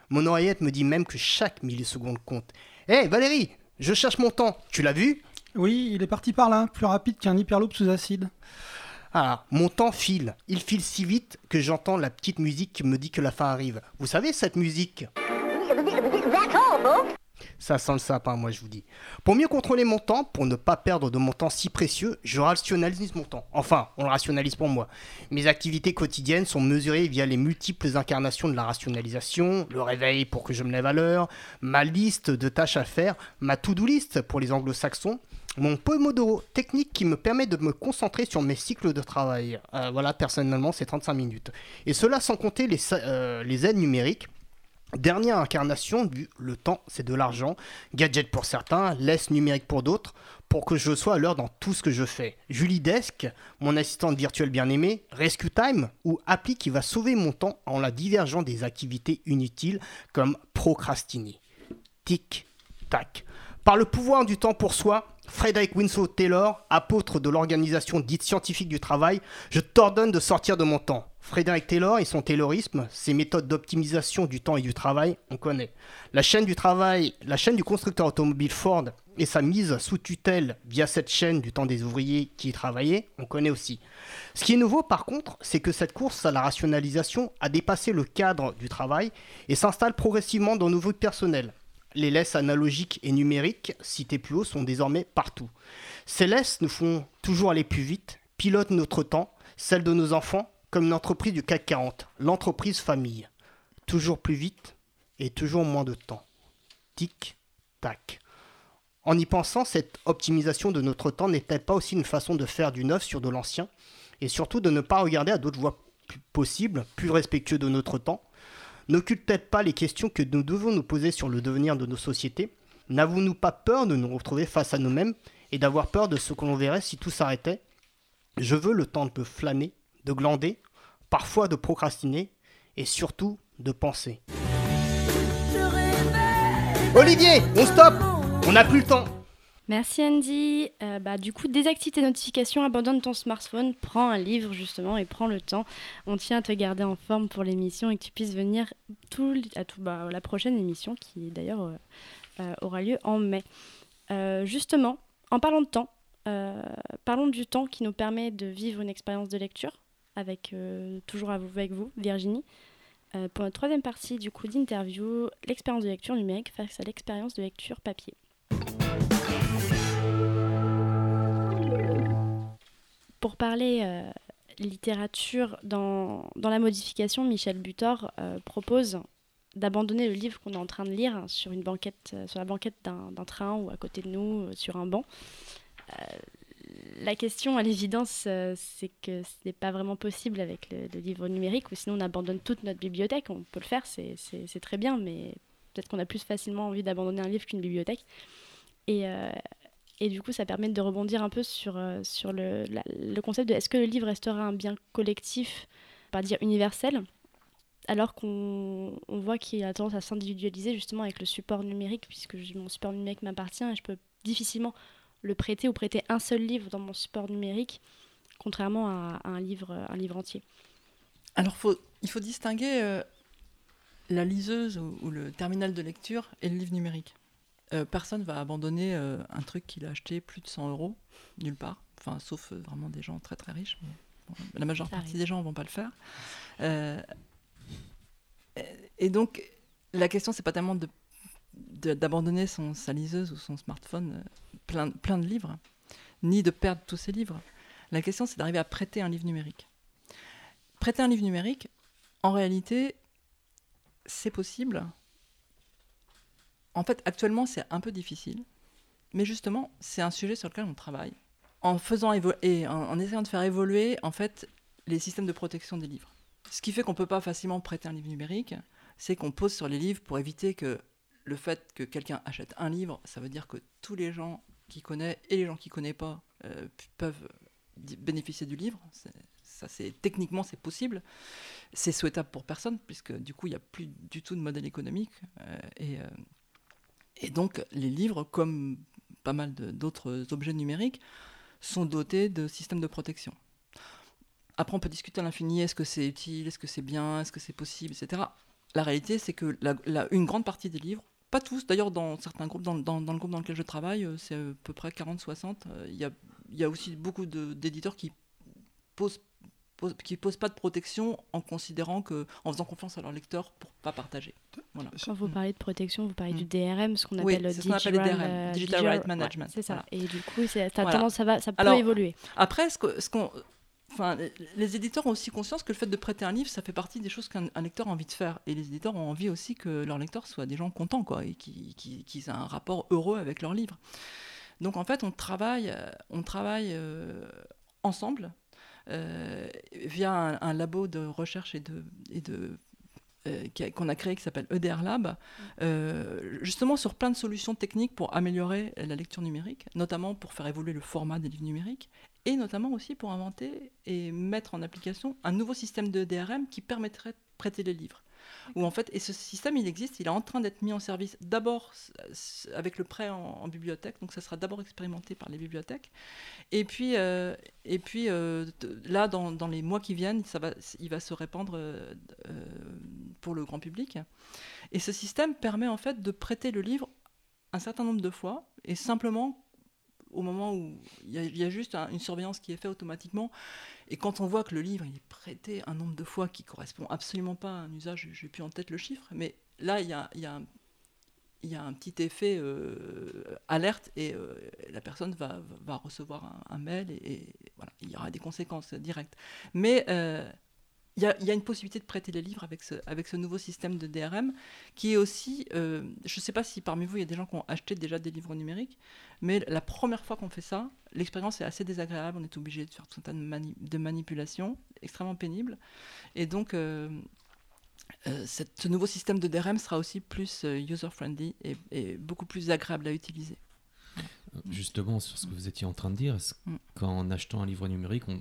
[SPEAKER 5] Mon oreillette me dit même que chaque milliseconde compte. Hé Valérie, je cherche mon temps. Tu l'as vu?
[SPEAKER 7] Oui, il est parti par là, plus rapide qu'un hyperloop sous acide.
[SPEAKER 5] Ah, mon temps file. Il file si vite que j'entends la petite musique qui me dit que la fin arrive. Vous savez cette musique? Ça sent le sapin, moi je vous dis. Pour mieux contrôler mon temps, pour ne pas perdre de mon temps si précieux, je rationalise mon temps. Enfin, on le rationalise pour moi. Mes activités quotidiennes sont mesurées via les multiples incarnations de la rationalisation, le réveil pour que je me lève à l'heure, ma liste de tâches à faire, ma to-do list pour les anglo-saxons, mon Pomodoro technique qui me permet de me concentrer sur mes cycles de travail. Euh, voilà, personnellement, c'est 35 minutes. Et cela sans compter les, euh, les aides numériques. Dernière incarnation du le temps, c'est de l'argent. Gadget pour certains, laisse numérique pour d'autres, pour que je sois à l'heure dans tout ce que je fais. Julie Desk, mon assistante virtuelle bien-aimée, Rescue Time ou appli qui va sauver mon temps en la divergeant des activités inutiles comme procrastiner. Tic, tac. Par le pouvoir du temps pour soi, Frederick Winslow Taylor, apôtre de l'organisation dite scientifique du travail, je t'ordonne de sortir de mon temps. Frédéric Taylor et son taylorisme, ses méthodes d'optimisation du temps et du travail, on connaît. La chaîne du travail, la chaîne du constructeur automobile Ford et sa mise sous tutelle via cette chaîne du temps des ouvriers qui y travaillaient, on connaît aussi. Ce qui est nouveau par contre, c'est que cette course à la rationalisation a dépassé le cadre du travail et s'installe progressivement dans nos vies personnelles. Les laisses analogiques et numériques, citées plus haut, sont désormais partout. Ces laisses nous font toujours aller plus vite, pilotent notre temps, celle de nos enfants, comme une entreprise du CAC 40, l'entreprise famille. Toujours plus vite et toujours moins de temps. Tic, tac. En y pensant, cette optimisation de notre temps n'est-elle pas aussi une façon de faire du neuf sur de l'ancien et surtout de ne pas regarder à d'autres voies possibles, plus respectueux de notre temps N'occulte-t-elle pas les questions que nous devons nous poser sur le devenir de nos sociétés. N'avons-nous pas peur de nous retrouver face à nous-mêmes et d'avoir peur de ce que l'on verrait si tout s'arrêtait? Je veux le temps de flâner, de glander, parfois de procrastiner et surtout de penser. Olivier, on stop On n'a plus le temps
[SPEAKER 2] Merci Andy. Euh, bah, du coup, désactive tes notifications, abandonne ton smartphone, prends un livre justement et prends le temps. On tient à te garder en forme pour l'émission et que tu puisses venir tout, à tout, bah, la prochaine émission qui d'ailleurs euh, euh, aura lieu en mai. Justement, en parlant de temps, parlons du temps qui nous permet de vivre une expérience de lecture avec toujours avec vous, Virginie. Pour notre troisième partie du coup d'interview, l'expérience de lecture numérique face à l'expérience de lecture papier. Pour parler euh, littérature dans, dans la modification, Michel Butor euh, propose d'abandonner le livre qu'on est en train de lire sur, une banquette, euh, sur la banquette d'un train ou à côté de nous, sur un banc. La question, à l'évidence, c'est que ce n'est pas vraiment possible avec le, livre numérique, ou sinon on abandonne toute notre bibliothèque. On peut le faire, c'est- très bien, mais peut-être qu'on a plus facilement envie d'abandonner un livre qu'une bibliothèque. Et, et du coup, ça permet de rebondir un peu sur, euh, le, concept de est-ce que le livre restera un bien collectif, pas dire universel, alors qu'on on voit qu'il a tendance à s'individualiser justement avec le support numérique, puisque mon support numérique m'appartient et je peux difficilement le prêter ou prêter un seul livre dans mon support numérique, contrairement à, un, livre, entier.
[SPEAKER 4] Alors, il faut distinguer euh, la liseuse ou le terminal de lecture et le livre numérique. Euh, personne va abandonner euh, un truc qu'il a acheté plus de 100 euros, nulle part. Enfin, sauf euh, vraiment des gens très très riches. mais bon, la majeure
[SPEAKER 2] Ça
[SPEAKER 4] partie
[SPEAKER 2] arrive.
[SPEAKER 4] des gens ne vont pas le faire. Et donc, la question, c'est pas tellement de de- d'abandonner son sa liseuse ou son smartphone plein, plein de livres, ni de perdre tous ses livres. La question, c'est d'arriver à prêter un livre numérique. Prêter un livre numérique, en réalité, c'est possible. En fait, actuellement, c'est un peu difficile. Mais justement, c'est un sujet sur lequel on travaille. En, faisant et en, essayant de faire évoluer, en fait, les systèmes de protection des livres. Ce qui fait qu'on ne peut pas facilement prêter un livre numérique, c'est qu'on pose sur les livres pour éviter que le fait que quelqu'un achète un livre, ça veut dire que tous les gens qui connaissent et les gens qui ne connaissent pas euh, peuvent bénéficier du livre. Ça, c'est techniquement, c'est possible. C'est souhaitable pour personne, puisque du coup, il n'y a plus du tout de modèle économique. euh, et, euh, et donc, les livres, comme pas mal d'autres objets numériques, sont dotés de systèmes de protection. Après, on peut discuter à l'infini est-ce que c'est utile, est-ce que c'est bien, est-ce que c'est possible, etc. La réalité, c'est que une grande partie des livres, pas tous, d'ailleurs, dans certains groupes, dans, le groupe dans lequel je travaille, c'est à peu près 40-60, euh, il y, a, aussi beaucoup d'éditeurs qui posent pose- qui posent pas de protection en considérant que en faisant confiance à leur lecteur pour pas partager. Voilà.
[SPEAKER 2] Quand vous parlez de protection, vous parlez du
[SPEAKER 4] Mm.
[SPEAKER 2] DRM, ce qu'on
[SPEAKER 4] Oui,
[SPEAKER 2] appelle le
[SPEAKER 4] c'est ce qu'on appelle
[SPEAKER 2] digital,
[SPEAKER 4] les DRM,
[SPEAKER 2] euh,
[SPEAKER 4] Digital Right Management,
[SPEAKER 2] ouais, c'est ça.
[SPEAKER 4] voilà.
[SPEAKER 2] Et du coup, ça,
[SPEAKER 4] Voilà.
[SPEAKER 2] tendance, ça, va, ça peut
[SPEAKER 4] Alors,
[SPEAKER 2] évoluer.
[SPEAKER 4] Après, ce ce qu'on- enfin, les- éditeurs ont aussi conscience que le fait de prêter un livre, ça fait partie des choses qu'un un lecteur a envie de faire. Et les éditeurs ont envie aussi que leurs lecteurs soient des gens contents, quoi, et qui- qui- qu'ils aient un rapport heureux avec leur livre. Donc en fait, on travaille, euh, on travaille euh, ensemble via un, un labo de recherche et de, et de euh, qu'on a créé qui s'appelle EDR Lab, euh, justement sur plein de solutions techniques pour améliorer la lecture numérique, notamment pour faire évoluer le format des livres numériques, et notamment aussi pour inventer et mettre en application un nouveau système de DRM qui permettrait de prêter les livres. Où en fait, et ce système, il existe, il est en train d'être mis en service d'abord avec le prêt en, bibliothèque, donc ça sera d'abord expérimenté par les bibliothèques. Et puis, euh, et puis euh, là, dans, les mois qui viennent, ça va, il va se répandre euh, pour le grand public. Et ce système permet en fait de prêter le livre un certain nombre de fois, et simplement au moment où il y, a- juste un- une surveillance qui est faite automatiquement, et quand on voit que le livre est prêté un nombre de fois qui correspond absolument pas à un usage, j'ai plus en tête le chiffre, mais là il y a, un- petit effet euh, alerte et euh, la personne va, recevoir un, un mail et, et voilà, il y aura des conséquences directes. Mais euh, il y, a, il y a une possibilité de prêter les livres avec ce, avec ce nouveau système de DRM qui est aussi, euh, je ne sais pas si parmi vous il y a des gens qui ont acheté déjà des livres numériques, mais la première fois qu'on fait ça, l'expérience est assez désagréable, on est obligé de faire tout un tas de, mani- de manipulations extrêmement pénibles. Et donc, euh, euh, cette- ce nouveau système de DRM sera aussi plus user-friendly et, et beaucoup plus agréable à utiliser.
[SPEAKER 3] Justement, sur ce que vous étiez en train de dire,
[SPEAKER 4] Mm.
[SPEAKER 3] qu'en achetant un livre numérique, on,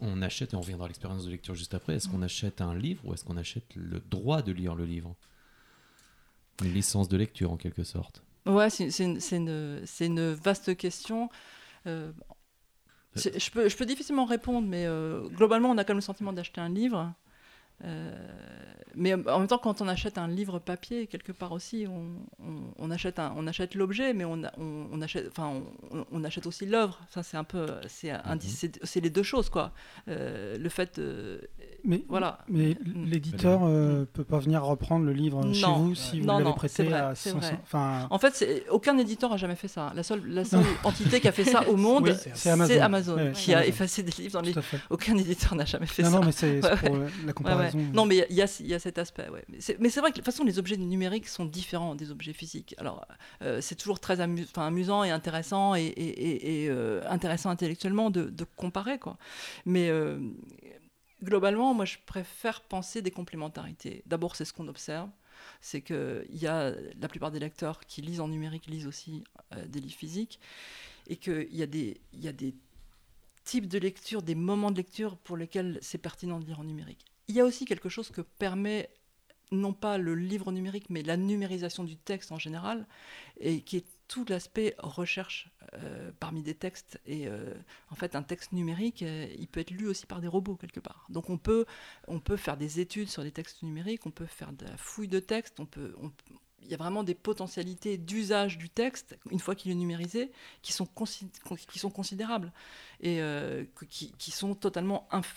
[SPEAKER 3] on achète, et on reviendra à l'expérience de lecture juste après, est-ce qu'on achète un livre ou est-ce qu'on achète le droit de lire le livre? Une licence de lecture en quelque sorte.
[SPEAKER 4] Ouais, c'est une, une- une vaste question. Euh, je, peux, je peux difficilement répondre, mais euh, globalement, on a quand même le sentiment d'acheter un livre. Euh, mais en même temps, quand on achète un livre papier, quelque part aussi, on, on- on achète, un- on achète l'objet, mais on, a- on, on achète, enfin, on, on achète aussi l'œuvre. Ça, c'est un peu, c'est un- c'est les deux choses, quoi. Euh, le fait, de-
[SPEAKER 7] Mais,
[SPEAKER 4] voilà.
[SPEAKER 7] mais
[SPEAKER 4] Mm.
[SPEAKER 7] l'éditeur ne peut pas venir reprendre le livre chez vous si vous
[SPEAKER 4] Non,
[SPEAKER 7] l'avez prêté
[SPEAKER 4] vrai,
[SPEAKER 7] à
[SPEAKER 4] c'est
[SPEAKER 7] 500.
[SPEAKER 4] vrai.
[SPEAKER 7] Enfin,
[SPEAKER 4] En fait, aucun éditeur a jamais fait ça. La seule, la seule entité qui a fait ça au monde,
[SPEAKER 7] Oui, c'est Amazon. Ouais,
[SPEAKER 4] qui a
[SPEAKER 7] Amazon.
[SPEAKER 4] effacé des livres dans les. Aucun éditeur n'a jamais fait
[SPEAKER 7] Non,
[SPEAKER 4] ça.
[SPEAKER 7] non, mais c'est- pour la- la comparaison.
[SPEAKER 4] Non, mais il y, a- il y a cet aspect. Ouais. Mais c'est vrai que de toute façon, les objets numériques sont différents des objets physiques. Alors, euh, c'est toujours très amu- amusant et intéressant et, et- et- et, euh, intéressant intellectuellement de, de comparer, quoi. Mais euh, globalement, moi, je préfère penser des complémentarités. D'abord, c'est ce qu'on observe. C'est que il y a la plupart des lecteurs qui lisent en numérique lisent aussi euh, des livres physiques et qu'il y, a des- y a des types de lecture, des moments de lecture pour lesquels c'est pertinent de lire en numérique. Il y a aussi quelque chose que permet non pas le livre numérique, mais la numérisation du texte en général, et qui est tout l'aspect recherche euh, parmi des textes. Et euh, en fait, un texte numérique, euh, il peut être lu aussi par des robots quelque part. Donc on peut, on peut faire des études sur des textes numériques, on peut faire de la fouille de texte, on peut, il y a vraiment des potentialités d'usage du texte, une fois qu'il est numérisé, qui sont, qui sont considérables et euh, qui, qui sont totalement... enfin,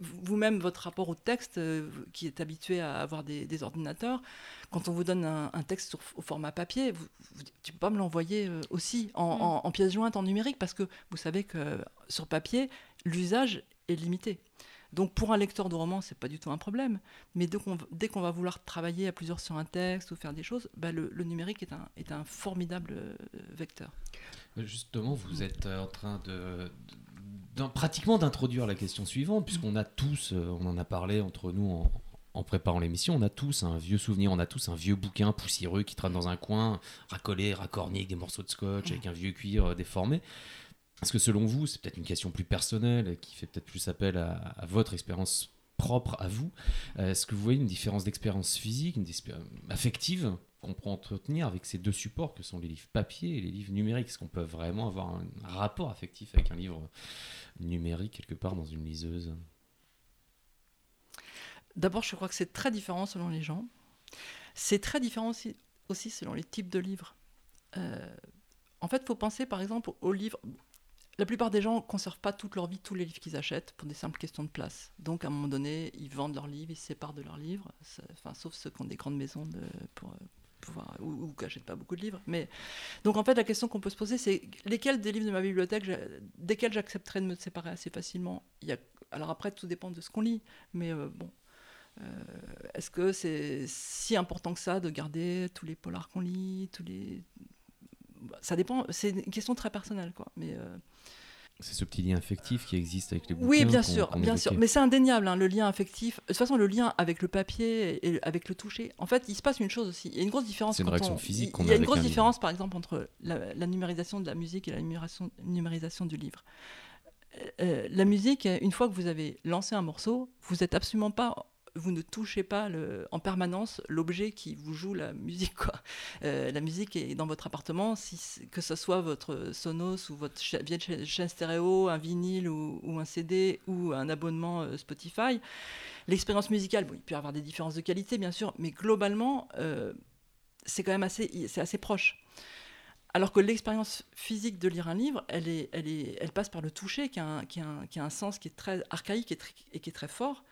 [SPEAKER 4] Vous-même, votre rapport au texte, euh, qui est habitué à avoir des, des ordinateurs, quand on vous donne un, un texte sur- au format papier, vous, vous- tu peux pas me l'envoyer euh, aussi en,
[SPEAKER 2] Mm.
[SPEAKER 4] en, en pièce jointe en numérique, parce que vous savez que sur papier, l'usage est limité. Donc pour un lecteur de roman, c'est pas du tout un problème. Mais dès qu'on va vouloir travailler à plusieurs sur un texte ou faire des choses, bah, le, numérique est un, formidable euh, vecteur.
[SPEAKER 3] Justement, vous êtes euh, en train de, pratiquement d'introduire la question suivante, puisqu'on a tous, euh, on en a parlé entre nous en, préparant l'émission, on a tous un vieux souvenir, on a tous un vieux bouquin poussiéreux qui traîne dans un coin, racolé, racorni avec des morceaux de scotch, avec un vieux cuir euh, déformé. Est-ce que selon vous, c'est peut-être une question plus personnelle, qui fait peut-être plus appel à, votre expérience propre à vous euh, Est-ce que vous voyez une différence d'expérience physique, une expé- affective qu'on peut entretenir avec ces deux supports que sont les livres papier et les livres numériques? Est-ce qu'on peut vraiment avoir un rapport affectif avec un livre numérique quelque part dans une liseuse?
[SPEAKER 4] D'abord, je crois que c'est très différent selon les gens. C'est très différent aussi, aussi selon les types de livres. Euh, en fait, il faut penser par exemple aux livres. La plupart des gens ne conservent pas toute leur vie tous les livres qu'ils achètent pour des simples questions de place. Donc, à un moment donné, ils vendent leurs livres, ils se séparent de leurs livres, sauf ceux qui ont des grandes maisons pour euh, pouvoir, ou, qui n'achètent pas beaucoup de livres. Mais, donc, en fait, la question qu'on peut se poser, c'est lesquels des livres de ma bibliothèque, desquels j'accepterais de me séparer assez facilement? Alors, après, tout dépend de ce qu'on lit. Mais euh, bon. euh, Est-ce que c'est si important que ça de garder tous les polars qu'on lit, tous les ça dépend. C'est une question très personnelle, quoi. Mais euh,
[SPEAKER 11] C'est ce petit lien affectif qui existe avec les bouquins.
[SPEAKER 4] oui, bien sûr, bien sûr. Mais c'est indéniable, hein, le lien affectif. De toute façon, le lien avec le papier et avec le toucher. En fait, il se passe une chose aussi. Il y a une grosse différence.
[SPEAKER 11] C'est une réaction
[SPEAKER 4] on-
[SPEAKER 11] physique qu'on
[SPEAKER 4] Il y
[SPEAKER 11] a
[SPEAKER 4] a une grosse
[SPEAKER 11] un livre.
[SPEAKER 4] différence, par exemple, entre la, la numérisation de la musique et la numérisation, numérisation du livre. Euh, la musique, une fois que vous avez lancé un morceau, vous êtes absolument pas, vous ne touchez pas en permanence l'objet qui vous joue la musique. Euh, la musique est dans votre appartement, que ce soit votre Sonos ou votre vieille cha- chaîne stéréo, un vinyle ou, un CD ou un abonnement euh, Spotify. L'expérience musicale, il peut y avoir des différences de qualité, bien sûr, mais globalement, euh, c'est quand même assez, proche. Alors que l'expérience physique de lire un livre, elle, passe par le toucher, qui a un, sens qui est très archaïque et qui est très fort,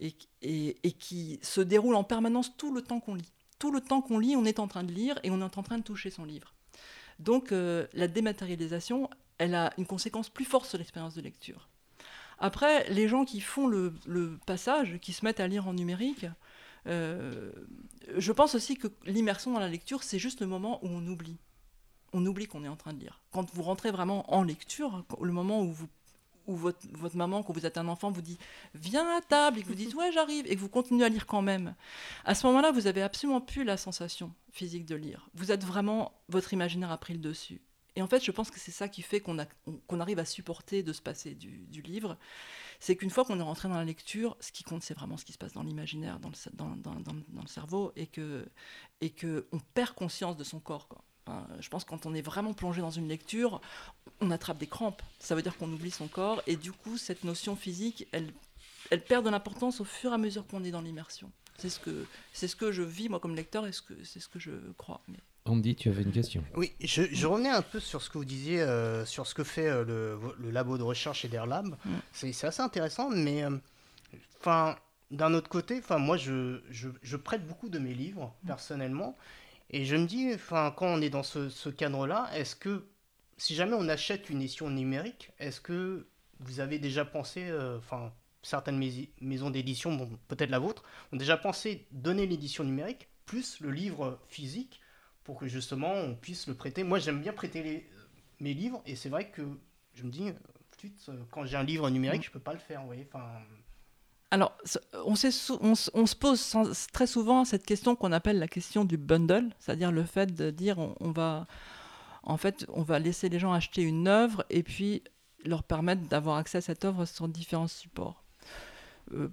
[SPEAKER 4] et, qui se déroule en permanence tout le temps qu'on lit. Tout le temps qu'on lit, on est en train de lire et on est en train de toucher son livre. Donc euh, la dématérialisation, elle a une conséquence plus forte sur l'expérience de lecture. Après, les gens qui font le, le passage, qui se mettent à lire en numérique, euh, je pense aussi que l'immersion dans la lecture, c'est juste le moment où on oublie. On oublie qu'on est en train de lire. Quand vous rentrez vraiment en lecture, le moment où, vous, où votre, maman, quand vous êtes un enfant, vous dit Viens à table, et que vous dites Ouais, j'arrive, et que vous continuez à lire quand même, à ce moment-là, vous avez absolument plus la sensation physique de lire. Vous êtes vraiment, votre imaginaire a pris le dessus. Et en fait, je pense que c'est ça qui fait qu'on arrive à supporter de se passer du, livre. C'est qu'une fois qu'on est rentré dans la lecture, ce qui compte, c'est vraiment ce qui se passe dans l'imaginaire, dans le, dans, le cerveau, et que, et que perd conscience de son corps. quoi. Je pense que quand on est vraiment plongé dans une lecture, on attrape des crampes. Ça veut dire qu'on oublie son corps, et du coup, cette notion physique, elle, elle perd de l'importance au fur et à mesure qu'on est dans l'immersion. C'est ce que c'est ce que je vis moi comme lecteur et ce que c'est ce que je crois. Mais...
[SPEAKER 11] Andy, tu avais une question.
[SPEAKER 5] Oui, je, je revenais un peu sur ce que vous disiez, euh, sur ce que fait euh, le, le labo de recherche Ederlab.
[SPEAKER 4] Mm.
[SPEAKER 5] C'est c'est assez intéressant, mais euh, d'un autre côté, enfin, moi, je, je, je prête beaucoup de mes livres, personnellement, et je me dis, enfin, quand on est dans ce, ce cadre-là, est-ce que, si jamais on achète une édition numérique, est-ce que vous avez déjà pensé, euh, enfin, certaines mais- maisons d'édition, bon, peut-être la vôtre, ont déjà pensé donner l'édition numérique plus le livre physique pour que justement on puisse le prêter? Moi j'aime bien prêter les- mes livres et c'est vrai que je me dis, euh, tout de suite, euh, quand j'ai un livre numérique, je peux pas le faire, vous voyez. Enfin,
[SPEAKER 4] Alors, on, se pose très souvent cette question qu'on appelle la question du bundle, c'est-à-dire le fait de dire on, va, en fait, on va laisser les gens acheter une œuvre et puis leur permettre d'avoir accès à cette œuvre sur différents supports. Euh,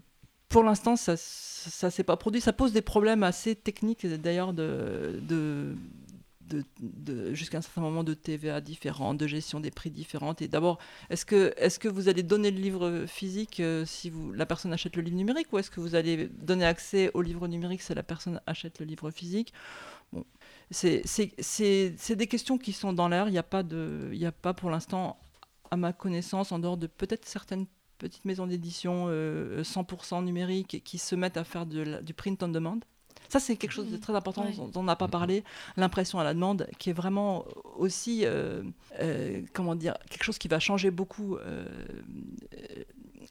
[SPEAKER 4] pour l'instant, ça ne s'est pas produit. Ça pose des problèmes assez techniques, d'ailleurs, de, de- jusqu'à un certain moment de TVA différents, de gestion des prix différentes. Et d'abord, est-ce que, est que vous allez donner le livre physique euh, si la personne achète le livre numérique ou est-ce que vous allez donner accès au livre numérique si la personne achète le livre physique? Bon, c'est, des questions qui sont dans l'air. Il n'y a, pas a pas pour l'instant, à ma connaissance, en dehors de peut-être certaines petites maisons d'édition euh, 100% numériques qui se mettent à faire du print on demand. Ça, c'est quelque chose de très important
[SPEAKER 2] Ouais.
[SPEAKER 4] dont on n'a pas parlé, l'impression à la demande, qui est vraiment aussi, euh, euh, comment dire, quelque chose qui va changer beaucoup euh,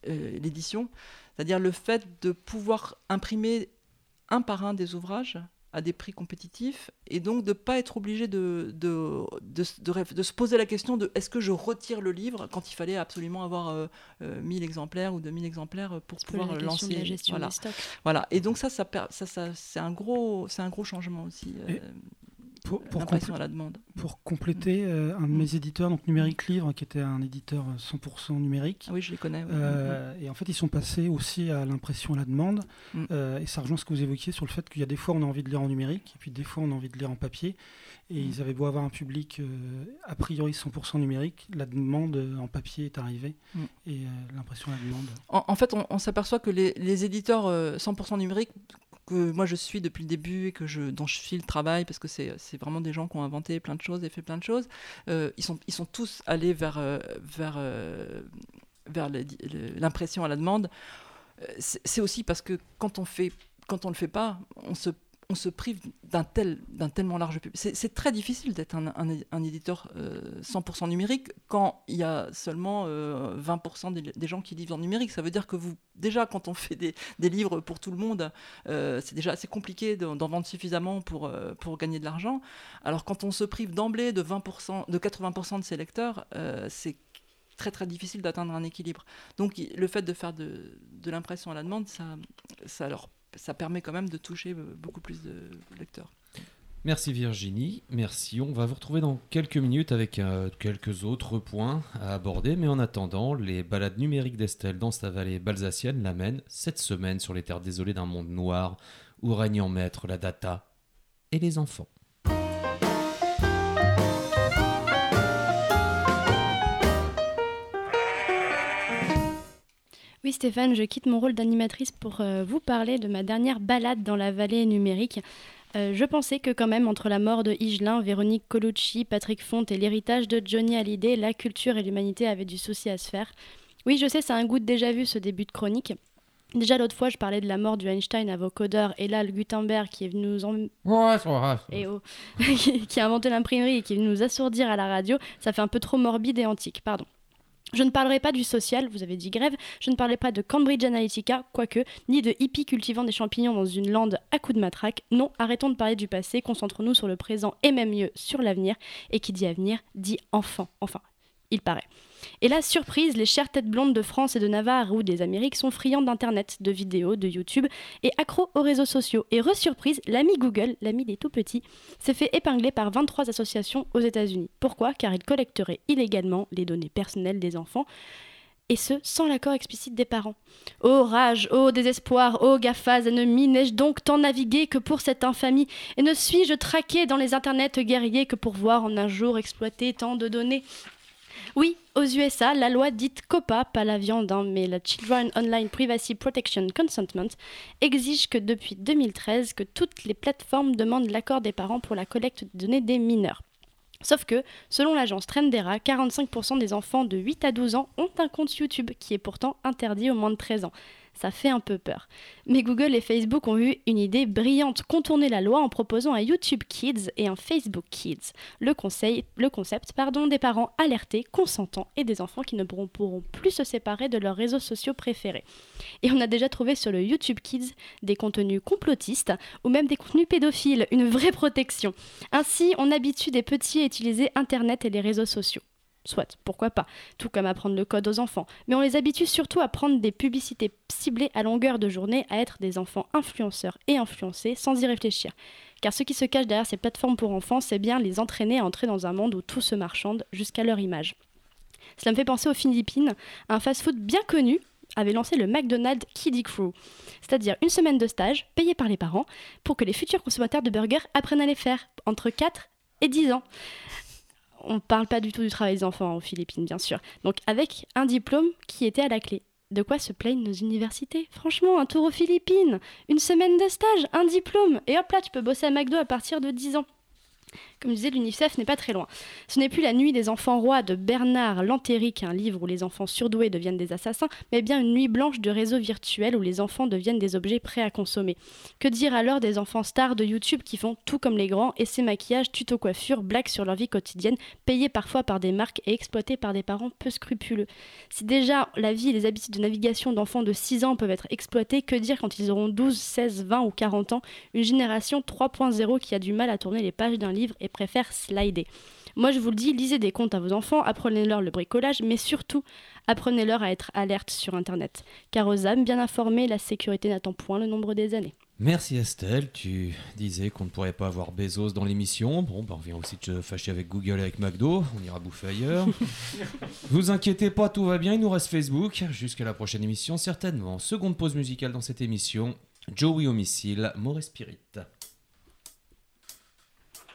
[SPEAKER 4] l'édition. C'est-à-dire le fait de pouvoir imprimer un par un des ouvrages à des prix compétitifs et donc de ne pas être obligé de, de, de, s- de se poser la question de est-ce que je retire le livre quand il fallait absolument avoir euh, euh, 1000 exemplaires ou 2000 exemplaires pour pouvoir
[SPEAKER 2] la
[SPEAKER 4] lancer.
[SPEAKER 2] de la gestion
[SPEAKER 4] voilà.
[SPEAKER 2] des stocks.
[SPEAKER 4] Voilà. Et donc ça, ça, per- ça, ça- c'est un gros, c'est un gros changement aussi. euh,
[SPEAKER 7] Et pour, pour
[SPEAKER 4] l'impression
[SPEAKER 7] complé-
[SPEAKER 4] à la demande.
[SPEAKER 7] pour compléter, euh, un de mes éditeurs, donc Numérique Livre, qui était un éditeur euh, 100% numérique.
[SPEAKER 4] Ah oui, je les connais. ouais.
[SPEAKER 7] Euh, et en fait, ils sont passés aussi à l'impression à la demande.
[SPEAKER 4] Mm.
[SPEAKER 7] Euh, et ça rejoint ce que vous évoquiez sur le fait qu'il y a des fois on a envie de lire en numérique, et puis des fois on a envie de lire en papier. Et
[SPEAKER 4] Mm.
[SPEAKER 7] ils avaient beau avoir un public euh, a priori 100% numérique, la demande euh, en papier est arrivée.
[SPEAKER 4] Mm.
[SPEAKER 7] Et euh, l'impression à la demande.
[SPEAKER 4] En, en fait, on, on s'aperçoit que les, les éditeurs euh, 100% numériques que moi je suis depuis le début et que je, dont je suis le travail, parce que c'est vraiment des gens qui ont inventé plein de choses et fait plein de choses, euh, ils, sont, ils sont tous allés vers, euh, vers, euh, vers l'impression à la demande. C'est aussi parce que quand on fait, quand on le fait pas, on se on se prive d'un tel, d'un tellement large public. C'est très difficile d'être un, éditeur euh, 100% numérique quand il y a seulement euh, 20% des, des gens qui livrent en numérique. Ça veut dire que vous, déjà, quand on fait des, livres pour tout le monde, euh, c'est déjà assez compliqué d'en vendre suffisamment pour, euh, pour gagner de l'argent. Alors quand on se prive d'emblée de 20%, de 80% de ses lecteurs, euh, c'est très très difficile d'atteindre un équilibre. Donc le fait de faire de, de l'impression à la demande, ça, ça, leur, ça permet quand même de toucher euh, beaucoup plus de lecteurs.
[SPEAKER 11] Merci Virginie, merci. On va vous retrouver dans quelques minutes avec euh, quelques autres points à aborder, mais en attendant, les balades numériques d'Estelle dans sa vallée balsacienne l'amènent cette semaine sur les terres désolées d'un monde noir où règne en maître la data et les enfants.
[SPEAKER 2] Oui Stéphane, je quitte mon rôle d'animatrice pour euh, vous parler de ma dernière balade dans la vallée numérique. Euh, je pensais que quand même entre la mort de Higelin, Véronique Colucci, Patrick Font et l'héritage de Johnny Hallyday, la culture et l'humanité avaient du souci à se faire. Oui, je sais, c'est un goût de déjà vu ce début de chronique. Déjà l'autre fois, je parlais de la mort du Einstein à vocodeur et là, le Gutenberg qui est venu nous en...
[SPEAKER 3] Ouais, ça.
[SPEAKER 2] Et oh, qui qui a inventé l'imprimerie et qui est venu nous assourdir à la radio, ça fait un peu trop morbide et antique, pardon. Je ne parlerai pas du social, vous avez dit grève, je ne parlerai pas de Cambridge Analytica, quoique, ni de hippies cultivant des champignons dans une lande à coups de matraque. Non, arrêtons de parler du passé, concentrons-nous sur le présent et même mieux sur l'avenir. Et qui dit avenir dit enfant, enfin, il paraît. Et là, surprise, les chères têtes blondes de France et de Navarre ou des Amériques sont friands d'Internet, de vidéos, de YouTube et accros aux réseaux sociaux. Et re-surprise, l'ami Google, l'ami des tout petits, s'est fait épingler par 23 associations aux États-Unis. Pourquoi? Car il collecterait illégalement les données personnelles des enfants et ce, sans l'accord explicite des parents. Ô rage, ô désespoir, ô gafas ennemis, n'ai-je donc tant navigué que pour cette infamie? Et ne suis-je traqué dans les internets guerriers que pour voir en un jour exploiter tant de données? Oui, aux USA, la loi dite COPA, pas la viande, hein, mais la Children Online Privacy Protection Consentment, exige que depuis 2013, que toutes les plateformes demandent l'accord des parents pour la collecte de données des mineurs. Sauf que, selon l'agence Trendera, 45% des enfants de 8 à 12 ans ont un compte YouTube, qui est pourtant interdit aux moins de 13 ans. Ça fait un peu peur. Mais Google et Facebook ont eu une idée brillante, contourner la loi en proposant un YouTube Kids et un Facebook Kids. Le, conseil, le concept pardon, des parents alertés, consentants et des enfants qui ne pourront, pourront plus se séparer de leurs réseaux sociaux préférés. Et on a déjà trouvé sur le YouTube Kids des contenus complotistes ou même des contenus pédophiles, une vraie protection. Ainsi, on habitue des petits à utiliser Internet et les réseaux sociaux. Soit, pourquoi pas, tout comme apprendre le code aux enfants. Mais on les habitue surtout à prendre des publicités ciblées à longueur de journée, à être des enfants influenceurs et influencés sans y réfléchir. Car ce qui se cache derrière ces plateformes pour enfants, c'est bien les entraîner à entrer dans un monde où tout se marchande jusqu'à leur image. Cela me fait penser aux Philippines, un fast-food bien connu avait lancé le McDonald's Kiddie Crew, c'est-à-dire une semaine de stage payée par les parents pour que les futurs consommateurs de burgers apprennent à les faire entre 4 et 10 ans on ne parle pas du tout du travail des enfants aux Philippines, bien sûr. Donc avec un diplôme qui était à la clé. De quoi se plaignent nos universités? Franchement, un tour aux Philippines, une semaine de stage, un diplôme, et hop là, tu peux bosser à McDo à partir de 10 ans. Comme je disais, l'UNICEF n'est pas très loin. Ce n'est plus la nuit des enfants rois de Bernard Lantéric, un livre où les enfants surdoués deviennent des assassins, mais bien une nuit blanche de réseaux virtuels où les enfants deviennent des objets prêts à consommer. Que dire alors des enfants stars de YouTube qui font tout comme les grands, et ces maquillages, tuto coiffure, blagues sur leur vie quotidienne, payés parfois par des marques et exploités par des parents peu scrupuleux. Si déjà la vie et les habitudes de navigation d'enfants de 6 ans peuvent être exploités, que dire quand ils auront 12, 16, 20 ou 40 ans? Une génération 3.0 qui a du mal à tourner les pages d'un livre et préfère slider. Moi, je vous le dis, lisez des contes à vos enfants, apprenez-leur le bricolage, mais surtout, apprenez-leur à être alerte sur Internet. Car aux âmes bien informées, la sécurité n'attend point le nombre des années.
[SPEAKER 11] Merci Estelle, tu disais qu'on ne pourrait pas avoir Bezos dans l'émission. Bon, bah on vient aussi de se fâcher avec Google et avec McDo, on ira bouffer ailleurs. vous inquiétez pas, tout va bien, il nous reste Facebook. Jusqu'à la prochaine émission, certainement. Seconde pause musicale dans cette émission, Joey Homicile, More Spirit.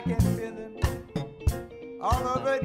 [SPEAKER 12] I can feel him all over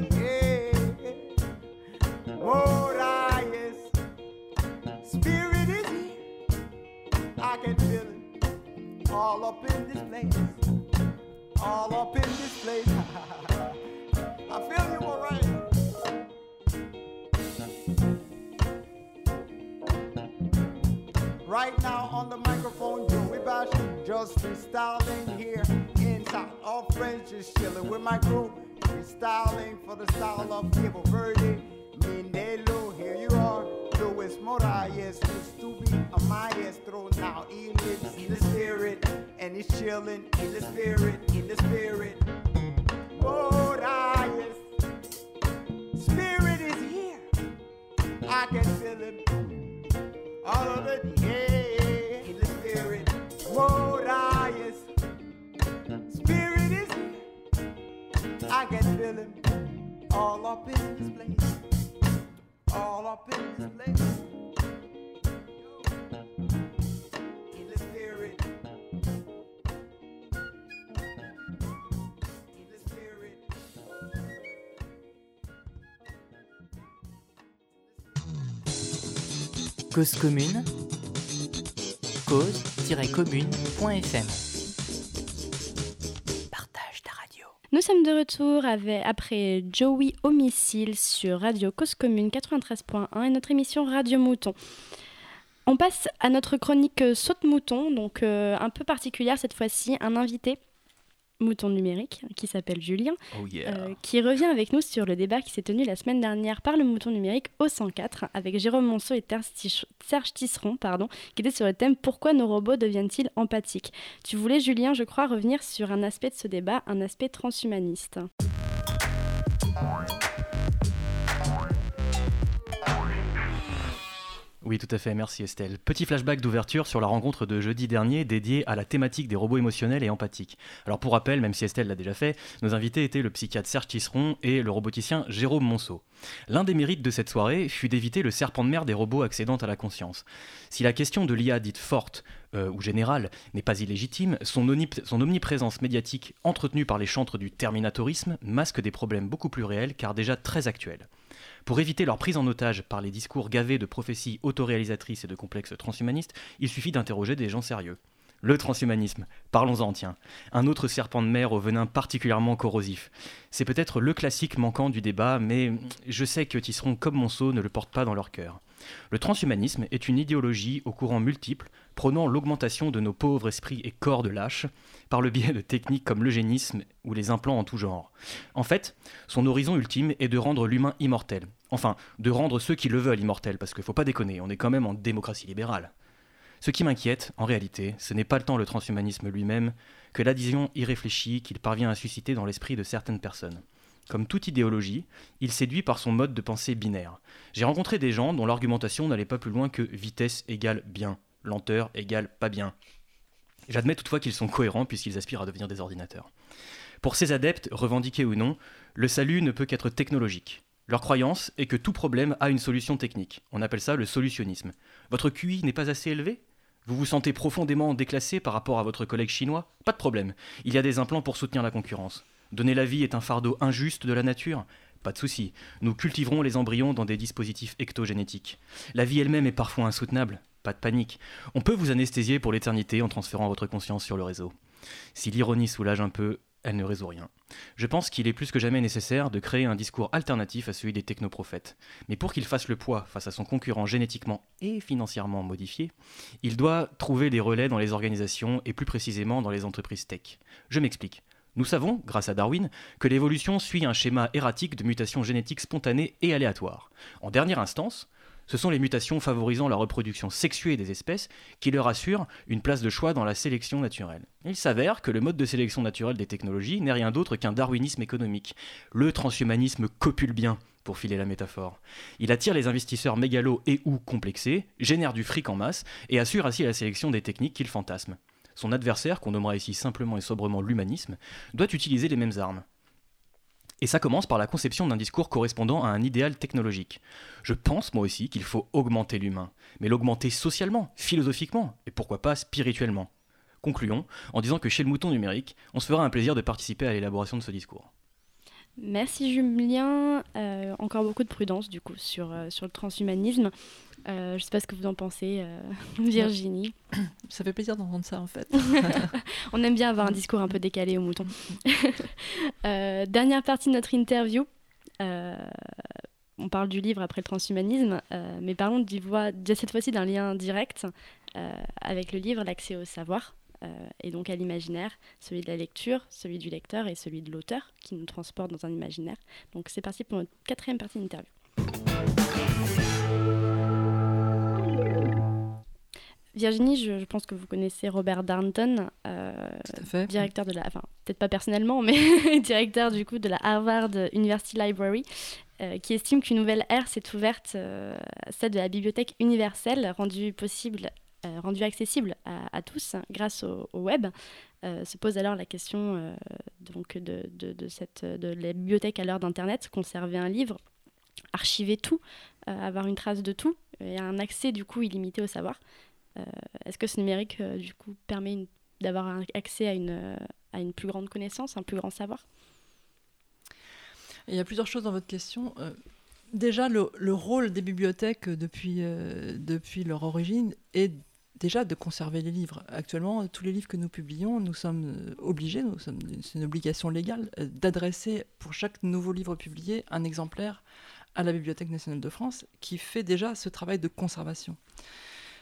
[SPEAKER 8] Cause commune, cause-commune.fm. Partage ta radio.
[SPEAKER 2] Nous sommes de retour avec, après Joey Homicile sur Radio Cause Commune 93.1 et notre émission Radio Mouton. On passe à notre chronique Saute Mouton, donc euh, un peu particulière cette fois-ci, un invité mouton numérique qui s'appelle Julien,
[SPEAKER 6] Oh yeah.
[SPEAKER 2] euh, qui revient avec nous sur le débat qui s'est tenu la semaine dernière par le mouton numérique au 104 avec Jérôme Monceau et Serge Tisseron, pardon, qui étaient sur le thème Pourquoi nos robots deviennent-ils empathiques? Tu voulais, Julien, je crois, revenir sur un aspect de ce débat, un aspect transhumaniste.
[SPEAKER 6] Oui, tout à fait, merci Estelle. Petit flashback d'ouverture sur la rencontre de jeudi dernier dédiée à la thématique des robots émotionnels et empathiques. Alors pour rappel, même si Estelle l'a déjà fait, nos invités étaient le psychiatre Serge Tisseron et le roboticien Jérôme Monceau. L'un des mérites de cette soirée fut d'éviter le serpent de mer des robots accédant à la conscience. Si la question de l'IA dite forte euh, ou générale n'est pas illégitime, son, omnip- son omniprésence médiatique entretenue par les chantres du terminatorisme masque des problèmes beaucoup plus réels car déjà très actuels. Pour éviter leur prise en otage par les discours gavés de prophéties autoréalisatrices et de complexes transhumanistes, il suffit d'interroger des gens sérieux. Le transhumanisme, parlons-en tiens. Un autre serpent de mer au venin particulièrement corrosif. C'est peut-être le classique manquant du débat, mais je sais que Tisseron comme Monceau ne le portent pas dans leur cœur. Le transhumanisme est une idéologie aux courants multiples, prônant l'augmentation de nos pauvres esprits et corps de lâches, par le biais de techniques comme l'eugénisme ou les implants en tout genre. En fait, son horizon ultime est de rendre l'humain immortel. Enfin, de rendre ceux qui le veulent immortels, parce qu'il faut pas déconner, on est quand même en démocratie libérale. Ce qui m'inquiète, en réalité, ce n'est pas temps le transhumanisme lui-même, que l'adhésion irréfléchie qu'il parvient à susciter dans l'esprit de certaines personnes. Comme toute idéologie, il séduit par son mode de pensée binaire. J'ai rencontré des gens dont l'argumentation n'allait pas plus loin que vitesse égale bien. Lenteur égale pas bien. J'admets toutefois qu'ils sont cohérents puisqu'ils aspirent à devenir des ordinateurs. Pour ces adeptes, revendiqués ou non, le salut ne peut qu'être technologique. Leur croyance est que tout problème a une solution technique. On appelle ça le solutionnisme. Votre QI n'est pas assez élevé? Vous vous sentez profondément déclassé par rapport à votre collègue chinois? Pas de problème. Il y a des implants pour soutenir la concurrence. Donner la vie est un fardeau injuste de la nature? Pas de souci. Nous cultiverons les embryons dans des dispositifs ectogénétiques. La vie elle-même est parfois insoutenable. Pas de panique. On peut vous anesthésier pour l'éternité en transférant votre conscience sur le réseau. Si l'ironie soulage un peu, elle ne résout rien. Je pense qu'il est plus que jamais nécessaire de créer un discours alternatif à celui des technoprophètes. Mais pour qu'il fasse le poids face à son concurrent génétiquement et financièrement modifié, il doit trouver des relais dans les organisations et plus précisément dans les entreprises tech. Je m'explique. Nous savons, grâce à Darwin, que l'évolution suit un schéma erratique de mutations génétiques spontanées et aléatoires. En dernière instance, ce sont les mutations favorisant la reproduction sexuée des espèces qui leur assurent une place de choix dans la sélection naturelle. Il s'avère que le mode de sélection naturelle des technologies n'est rien d'autre qu'un darwinisme économique. Le transhumanisme copule bien, pour filer la métaphore. Il attire les investisseurs mégalos et ou complexés, génère du fric en masse et assure ainsi la sélection des techniques qu'il fantasme. Son adversaire, qu'on nommera ici simplement et sobrement l'humanisme, doit utiliser les mêmes armes. Et ça commence par la conception d'un discours correspondant à un idéal technologique. Je pense moi aussi qu'il faut augmenter l'humain, mais l'augmenter socialement, philosophiquement, et pourquoi pas spirituellement. Concluons en disant que chez le mouton numérique, on se fera un plaisir de participer à l'élaboration de ce discours.
[SPEAKER 2] Merci Julien. Euh, encore beaucoup de prudence du coup sur, euh, sur le transhumanisme. Euh, je ne sais pas ce que vous en pensez, euh, Virginie.
[SPEAKER 4] Ça fait plaisir d'entendre ça en fait.
[SPEAKER 2] On aime bien avoir un discours un peu décalé au mouton. Euh, dernière partie de notre interview. on parle du livre après le transhumanisme, mais parlons d'y voir cette fois-ci d'un lien direct avec le livre, l'accès au savoir, et donc à l'imaginaire, celui de la lecture, celui du lecteur et celui de l'auteur qui nous transporte dans un imaginaire. Donc c'est parti pour notre quatrième partie d'interview. Virginie, je, je, pense que vous connaissez Robert Darnton, euh, directeur de la, enfin peut-être pas personnellement, mais directeur du coup de la Harvard University Library, euh, qui estime qu'une nouvelle ère s'est ouverte, euh, celle de la bibliothèque universelle, rendue possible, rendue accessible à, à, tous grâce au, au web. Se pose alors la question donc de, de, de, cette, de la bibliothèque à l'heure d'Internet, conserver un livre, archiver tout, avoir une trace de tout et un accès du coup illimité au savoir. Euh, est-ce que ce numérique, euh, du coup, permet d'avoir accès à une, euh, à une plus grande connaissance, un plus grand savoir?
[SPEAKER 4] Il y a plusieurs choses dans votre question. déjà, le, le, rôle des bibliothèques depuis, depuis leur origine est déjà de conserver les livres. Actuellement, tous les livres que nous publions, nous sommes obligés, nous sommes, c'est une obligation légale, d'adresser pour chaque nouveau livre publié un exemplaire à la Bibliothèque nationale de France qui fait déjà ce travail de conservation.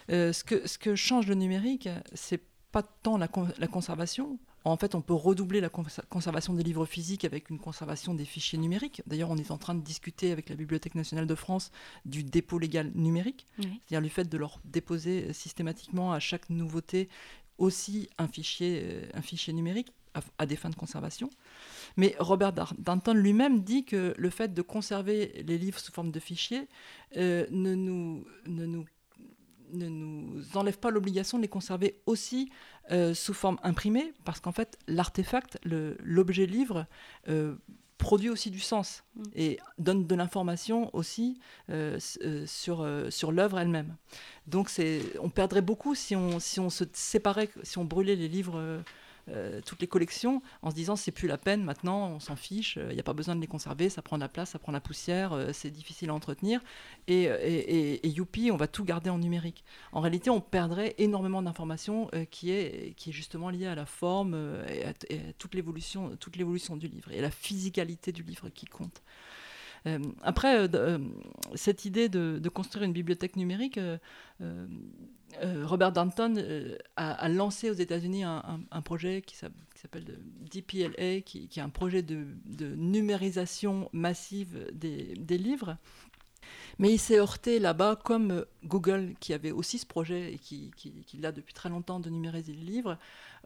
[SPEAKER 4] Euh, ce, que, ce que change le numérique, c'est pas tant la, con la conservation. En fait, on peut redoubler la cons conservation des livres physiques avec une conservation des fichiers numériques. D'ailleurs, on est en train de discuter avec la Bibliothèque nationale de France du dépôt légal numérique, oui. c'est-à-dire le fait de leur déposer systématiquement à chaque nouveauté aussi un fichier, euh, un fichier numérique à, à, des fins de conservation. Mais Robert Danton lui-même dit que le fait de conserver les livres sous forme de fichiers euh, ne, nous, ne nous ne nous enlève pas l'obligation de les conserver aussi euh, sous forme imprimée, parce qu'en fait, l'artefact, l'objet livre, euh, produit aussi du sens mm. et donne de l'information aussi euh, sur, sur l'œuvre elle-même. Donc on perdrait beaucoup si on, si on se séparait, si on brûlait les livres euh, toutes les collections en se disant c'est plus la peine maintenant, on s'en fiche, il euh, n'y a pas besoin de les conserver, ça prend de la place, ça prend la poussière, euh, c'est difficile à entretenir. Et, et, youpi, on va tout garder en numérique. En réalité, on perdrait énormément d'informations qui, est, qui est justement liée à la forme et à, à toute l'évolution du livre et à la physicalité du livre qui compte. Après, cette idée de, de, construire une bibliothèque numérique, Robert Danton a, a, lancé aux États-Unis un, projet qui s'appelle DPLA, qui, est un projet de, numérisation massive des, livres. Mais il s'est heurté là-bas, comme Google, qui avait aussi ce projet et qui, l'a depuis très longtemps de numériser les livres,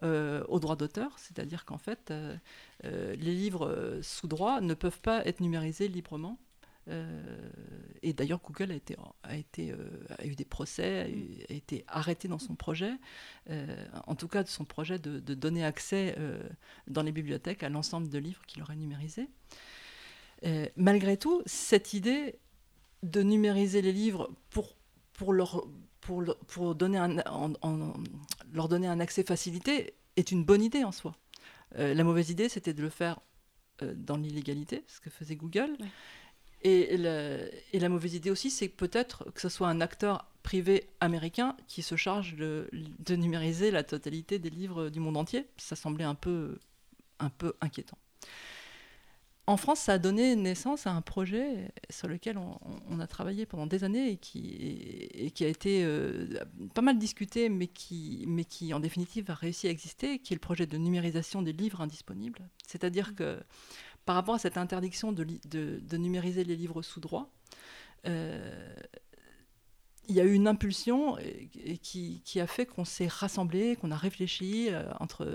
[SPEAKER 4] euh, au droit d'auteur, c'est-à-dire qu'en fait, euh, euh, les livres sous droit ne peuvent pas être numérisés librement. Euh, et d'ailleurs, Google a, euh, a eu des procès, a, été arrêté dans son projet, euh, en tout cas de son projet de, donner accès dans les bibliothèques à l'ensemble de livres qu'il aurait numérisés. Malgré tout, cette idée de numériser les livres pour, leur, donner un, accès facilité est une bonne idée en soi. La mauvaise idée, c'était de le faire dans l'illégalité, ce que faisait Google. Et, la, et la mauvaise idée aussi, c'est peut-être que ce soit un acteur privé américain qui se charge de, de numériser la totalité des livres du monde entier. Ça semblait un peu, un peu inquiétant. En France, ça a donné naissance à un projet sur lequel on, on a travaillé pendant des années et qui, et qui a été euh, pas mal discuté, mais qui, mais qui en définitive a réussi à exister, qui est le projet de numérisation des livres indisponibles. C'est-à-dire que par rapport à cette interdiction de, numériser les livres sous droit, euh, il y a eu une impulsion qui, a fait qu'on s'est rassemblés, qu'on a réfléchi euh, entre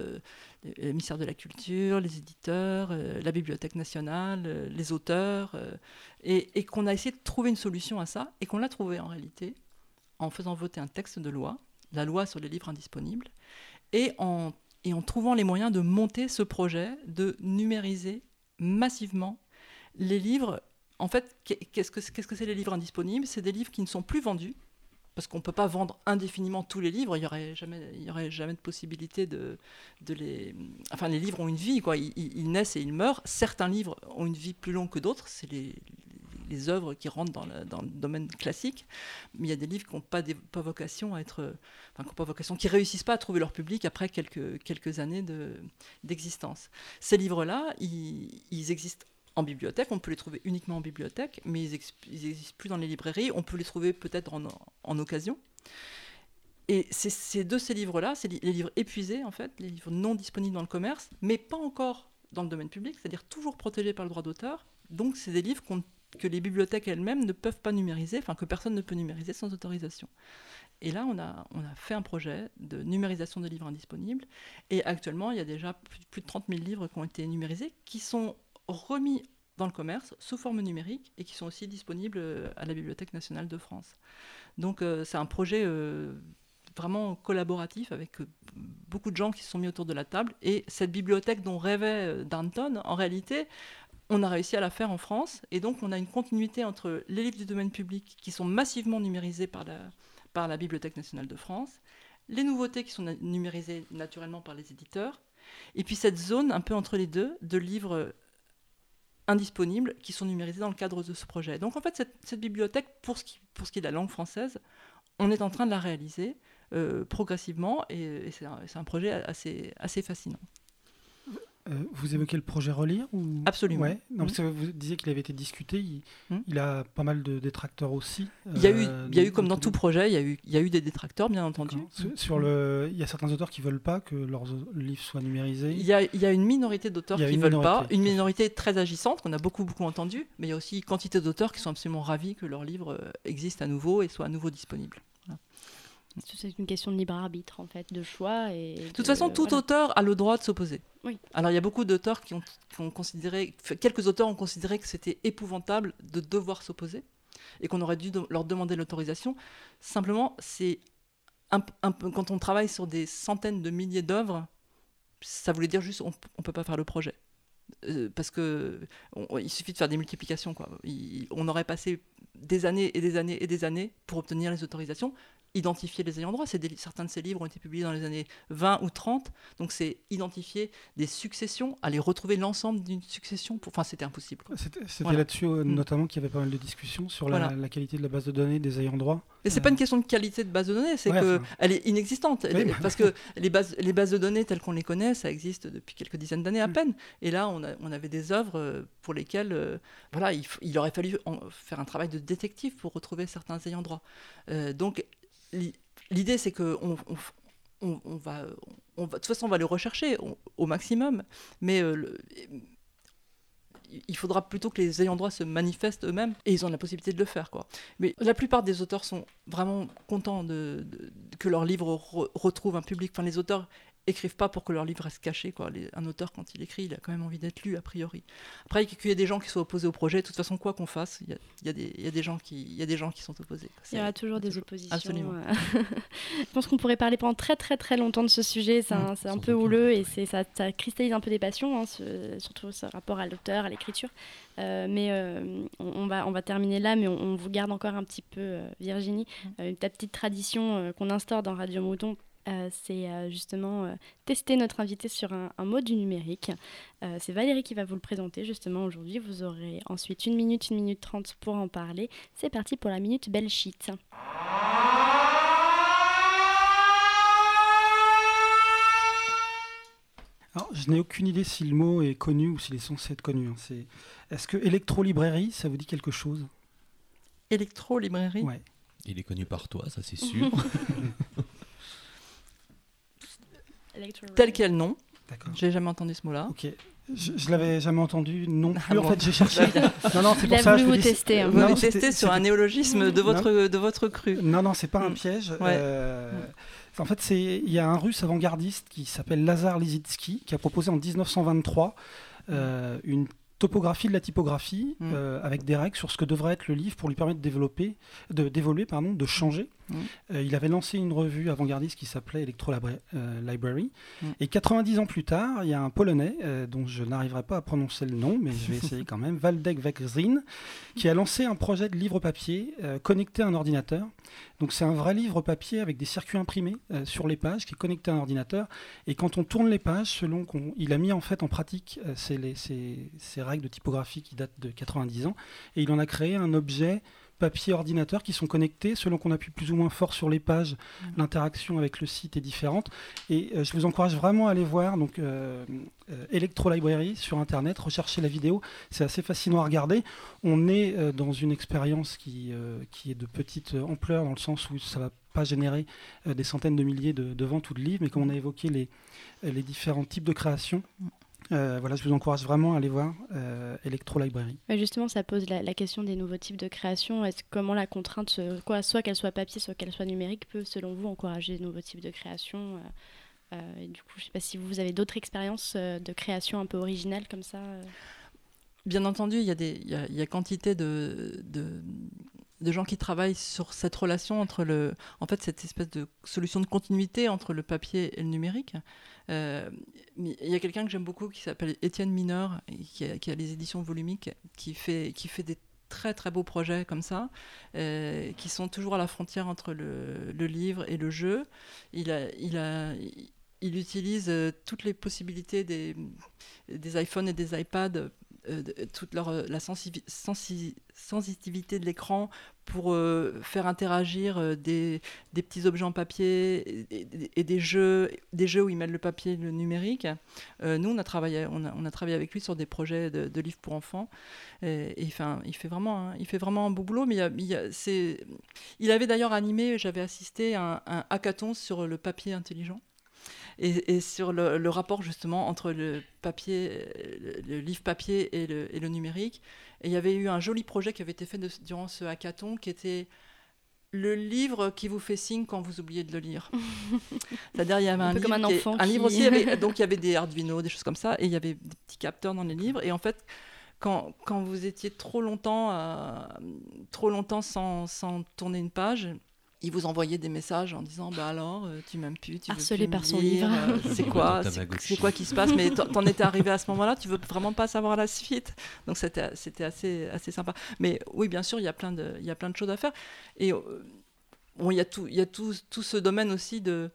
[SPEAKER 4] le ministère de la Culture, les éditeurs, euh, la Bibliothèque nationale, les auteurs, et, qu'on a essayé de trouver une solution à ça, et qu'on l'a trouvé en réalité en faisant voter un texte de loi, la loi sur les livres indisponibles, et en trouvant les moyens de monter ce projet, de numériser massivement les livres. En fait, qu'est- qu'est-ce que qu'est-ce que c'est les livres indisponibles? C'est des livres qui ne sont plus vendus, parce qu'on ne peut pas vendre indéfiniment tous les livres, il n'y aurait, jamais- y aurait jamais de possibilité de, de les... Enfin, les livres ont une vie, quoi. Ils, ils- ils naissent et ils meurent. Certains livres ont une vie plus longue que d'autres, c'est les, les œuvres qui rentrent dans, le- domaine classique. Mais il y a des livres qui n'ont pas, vocation à être... Enfin, qui n'ont pas vocation, qui réussissent pas à trouver leur public après quelques, années de- d'existence. Ces livres-là, ils, existent en bibliothèque, on peut les trouver uniquement en bibliothèque, mais ils n'existent plus dans les librairies, on peut les trouver peut-être en, en occasion. Et c'est de ces livres-là, c'est les livres épuisés en fait, les livres non disponibles dans le commerce, mais pas encore dans le domaine public, c'est-à-dire toujours protégés par le droit d'auteur. Donc c'est des livres qu'on- que les bibliothèques elles-mêmes ne peuvent pas numériser, enfin que personne ne peut numériser sans autorisation. Et là, on a, on a fait un projet de numérisation des livres indisponibles. Et actuellement, il y a déjà plus, de 30 000 livres qui ont été numérisés, qui sont remis dans le commerce sous forme numérique et qui sont aussi disponibles euh, à la Bibliothèque nationale de France. Donc euh, c'est un projet euh, vraiment collaboratif avec beaucoup de gens qui se sont mis autour de la table. Et cette bibliothèque dont rêvait Danton, en réalité, on a réussi à la faire en France. Et donc on a une continuité entre les livres du domaine public qui sont massivement numérisés par la, Bibliothèque nationale de France, les nouveautés qui sont numérisées naturellement par les éditeurs, et puis cette zone un peu entre les deux de livres indisponibles qui sont numérisés dans le cadre de ce projet. Donc en fait, cette, bibliothèque, pour ce, qui, est de la langue française, on est en train de la réaliser euh, progressivement et, c'est un, projet assez fascinant.
[SPEAKER 7] Euh, vous évoquez le projet Relire ou...
[SPEAKER 4] Absolument.
[SPEAKER 7] Ouais. Non,
[SPEAKER 4] Mm.
[SPEAKER 7] parce que vous disiez qu'il avait été discuté. Il,
[SPEAKER 4] Mm.
[SPEAKER 7] il a pas mal de détracteurs aussi.
[SPEAKER 4] Il y a eu,
[SPEAKER 7] euh,
[SPEAKER 4] il y a eu comme dans tout projet, il y a eu, il y a eu des détracteurs, bien entendu.
[SPEAKER 7] Sur, sur le, il y a certains auteurs qui veulent pas que leurs livres soient numérisés.
[SPEAKER 4] Il y, a, il y a une minorité d'auteurs qui ne veulent pas, une minorité très agissante qu'on a beaucoup beaucoup entendu, mais il y a aussi quantité d'auteurs qui sont absolument ravis que leurs livres euh, existent à nouveau et soient à nouveau disponibles.
[SPEAKER 2] C'est une question de libre arbitre, en fait, de choix. Et
[SPEAKER 4] De toute façon, tout auteur a le droit de s'opposer.
[SPEAKER 2] Oui.
[SPEAKER 4] Alors il y a beaucoup d'auteurs qui ont, qui ont considéré, quelques auteurs ont considéré que c'était épouvantable de devoir s'opposer et qu'on aurait dû leur demander l'autorisation. Simplement, c'est un, un quand on travaille sur des centaines de milliers d'œuvres, ça voulait dire juste on ne peut pas faire le projet. Euh, parce que on- il suffit de faire des multiplications. Quoi. Il- on aurait passé des années et des années et des années pour obtenir les autorisations, identifier les ayants droit. Des- certains de ces livres ont été publiés dans les années 20 ou 30, donc c'est identifier des successions, aller retrouver l'ensemble d'une succession. Pour... Enfin, c'était impossible.
[SPEAKER 7] C'était
[SPEAKER 4] Voilà.
[SPEAKER 7] là-dessus euh,
[SPEAKER 4] Mm.
[SPEAKER 7] notamment qu'il y avait pas mal de discussions sur la,
[SPEAKER 4] Voilà.
[SPEAKER 7] la qualité de la base de données des ayants droit.
[SPEAKER 4] Et c'est pas une question de qualité de base de données, c'est
[SPEAKER 7] Ouais,
[SPEAKER 4] que
[SPEAKER 7] enfin.
[SPEAKER 4] elle est inexistante.
[SPEAKER 7] Oui, bah-
[SPEAKER 4] parce que les bases, les bases de données telles qu'on les connaît, ça existe depuis quelques dizaines d'années à peine. Et là, on, a- on avait des œuvres euh, pour lesquelles, euh, voilà, il, aurait fallu en- faire un travail de détective pour retrouver certains ayants droit. Euh, donc, l'idée, c'est que on, on on- va, de toute façon, on va les rechercher au, maximum, mais euh, le- il faudra plutôt que les ayants droit se manifestent eux-mêmes et ils ont la possibilité de le faire. Quoi. Mais la plupart des auteurs sont vraiment contents que leur livre re- retrouve un public. Enfin, les auteurs écrivent pas pour que leur livre reste caché. Quoi. Les- un auteur, quand il écrit, il a quand même envie d'être lu, a priori. Après, qu'il y ait des gens qui soient opposés au projet, de toute façon, quoi qu'on fasse, il y a, il y, a des- il y a des gens qui- il y a des gens qui sont opposés.
[SPEAKER 2] Il y aura toujours des oppositions.
[SPEAKER 4] Absolument.
[SPEAKER 2] euh. Je pense qu'on pourrait parler pendant très très très longtemps de ce sujet. C'est un,
[SPEAKER 4] Mm,
[SPEAKER 2] un peu houleux et c'est- ça, ça cristallise un peu des passions, hein, ce- surtout ce rapport à l'auteur, à l'écriture. Euh, mais euh, on, on va, on va terminer là, mais on, on vous garde encore un petit peu, euh, Virginie. Euh, une petite tradition qu'on instaure dans Radio Mouton. Euh, c'est euh, justement euh, tester notre invité sur un, un mot du numérique. Euh, c'est Valérie qui va vous le présenter justement aujourd'hui. Vous aurez ensuite une minute, une minute trente pour en parler. C'est parti pour la minute belle shit.
[SPEAKER 7] Alors, je n'ai aucune idée si le mot est connu ou s'il est censé être connu. hein. C'est... Est-ce que électro-librairie, ça vous dit quelque chose?
[SPEAKER 4] Électro-librairie
[SPEAKER 7] Ouais.
[SPEAKER 11] Il est connu par toi, ça c'est sûr.
[SPEAKER 4] Tel quel, non.
[SPEAKER 7] D'accord.
[SPEAKER 4] J'ai jamais entendu ce mot-là.
[SPEAKER 7] Ok. Je, je l'avais jamais entendu non plus.
[SPEAKER 4] Ah
[SPEAKER 7] en
[SPEAKER 4] bon.
[SPEAKER 7] fait, j'ai cherché. non, non, c'est
[SPEAKER 4] Il
[SPEAKER 7] pour
[SPEAKER 4] a
[SPEAKER 7] ça.
[SPEAKER 4] voulu
[SPEAKER 7] je
[SPEAKER 4] vous
[SPEAKER 7] dis-
[SPEAKER 4] tester, hein. Vous
[SPEAKER 7] non,
[SPEAKER 4] testé sur un néologisme de votre-
[SPEAKER 7] Non.
[SPEAKER 4] de votre cru.
[SPEAKER 7] Non, non, c'est pas un piège.
[SPEAKER 4] Ouais.
[SPEAKER 7] Euh, En fait, c'est il y a un Russe avant-gardiste qui s'appelle Lazar Lizitsky qui a proposé en 1923 euh, une topographie de la typographie
[SPEAKER 4] Mm.
[SPEAKER 7] euh, avec des règles sur ce que devrait être le livre pour lui permettre de développer, de d'évoluer, pardon, de changer. Euh, il avait lancé une revue avant-gardiste qui s'appelait Electro euh, Library.
[SPEAKER 4] Mm.
[SPEAKER 7] Et 90 ans plus tard, il y a un Polonais euh, dont je n'arriverai pas à prononcer le nom, mais je vais essayer quand même, Waldek Wekrzin, qui a lancé un projet de livre papier connecté à un ordinateur. Donc c'est un vrai livre papier avec des circuits imprimés sur les pages qui est connecté à un ordinateur. Et quand on tourne les pages, selon qu'on, il a mis en fait en pratique ces, les- ces- ces règles de typographie qui datent de 90 ans, et il en a créé un objet papier ordinateur qui sont connectés selon qu'on appuie plus ou moins fort sur les pages l'interaction avec le site est différente. Et euh, je vous encourage vraiment à aller voir donc euh, euh, Electro Library sur internet rechercher la vidéo. C'est assez fascinant à regarder. On est euh, dans une expérience qui, qui est de petite ampleur dans le sens où ça va pas générer des centaines de milliers de, de ventes ou de livres mais comme on a évoqué les, les différents types de création euh, voilà, je vous encourage vraiment à aller voir euh, Electro Library.
[SPEAKER 2] Ouais, justement, ça pose la, la question des nouveaux types de création. Est-ce comment la contrainte, quoi, soit qu'elle soit papier, soit qu'elle soit numérique, peut, selon vous, encourager de nouveaux types de création euh, euh, et Du coup, je sais pas si vous avez d'autres expériences euh, de création un peu originales comme ça. euh.
[SPEAKER 4] Bien entendu, il y a, des, il y a, il y a quantité de, de, de gens qui travaillent sur cette relation entre le, en fait, cette espèce de solution de continuité entre le papier et le numérique. Euh, il y a quelqu'un que j'aime beaucoup qui s'appelle Étienne Mineur, qui a, les éditions volumiques, qui fait, qui fait des très très beaux projets comme ça, euh, qui sont toujours à la frontière entre le, livre et le jeu. Il, il, il utilise euh, toutes les possibilités des, des iPhones et des iPads toute leur, euh, la sensivi- sensi- sensitivité de l'écran pour euh, faire interagir euh, des, petits objets en papier et, des jeux, des jeux où ils mettent le papier et le numérique. Euh, nous, on a, travaillé, on, a, travaillé avec lui sur des projets de, livres pour enfants. Et, il, fait vraiment il fait vraiment un beau boulot. Mais il avait d'ailleurs animé, j'avais assisté à un, un hackathon sur le papier intelligent et, et sur le, le rapport justement entre le papier, le, le livre papier et le, et le numérique. Et il y avait eu un joli projet qui avait été fait de- durant ce hackathon qui était le livre qui vous fait signe quand vous oubliez de le lire. C'est-à-dire il y avait
[SPEAKER 2] Un
[SPEAKER 4] un,
[SPEAKER 2] peu
[SPEAKER 4] livre,
[SPEAKER 2] comme un
[SPEAKER 4] qui
[SPEAKER 2] enfant
[SPEAKER 4] un livre aussi, il y avait- donc il y avait des Arduino, des choses comme ça, et il y avait des petits capteurs dans les livres. Et en fait, quand, quand vous étiez trop longtemps, à- trop longtemps sans, sans tourner une page, il vous envoyait des messages en disant bah alors euh, tu m'aimes plus tu veux
[SPEAKER 2] Harcelé par son
[SPEAKER 4] lire,
[SPEAKER 2] livre.
[SPEAKER 4] euh, c'est quoi c'est- quoi qui se passe? Mais t'en étais arrivé à ce moment-là tu veux vraiment pas savoir la suite. Donc c'était c'était assez assez sympa. Mais oui bien sûr il y a plein de il y a plein de choses à faire. Et euh, bon il y a tout il y a tout, tout ce domaine aussi de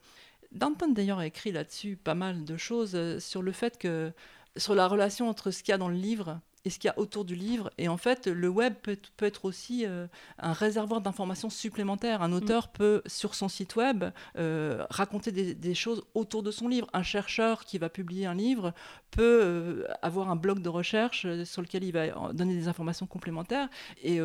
[SPEAKER 4] Danton d'ailleurs a écrit là-dessus pas mal de choses sur le fait que sur la relation entre ce qu'il y a dans le livre et ce qu'il y a autour du livre. Et en fait, le web peut, être- peut être aussi euh, un réservoir d'informations supplémentaires. Un auteur peut, sur son site web, euh, raconter des, des choses autour de son livre. Un chercheur qui va publier un livre peut euh, avoir un blog de recherche sur lequel il va donner des informations complémentaires. Et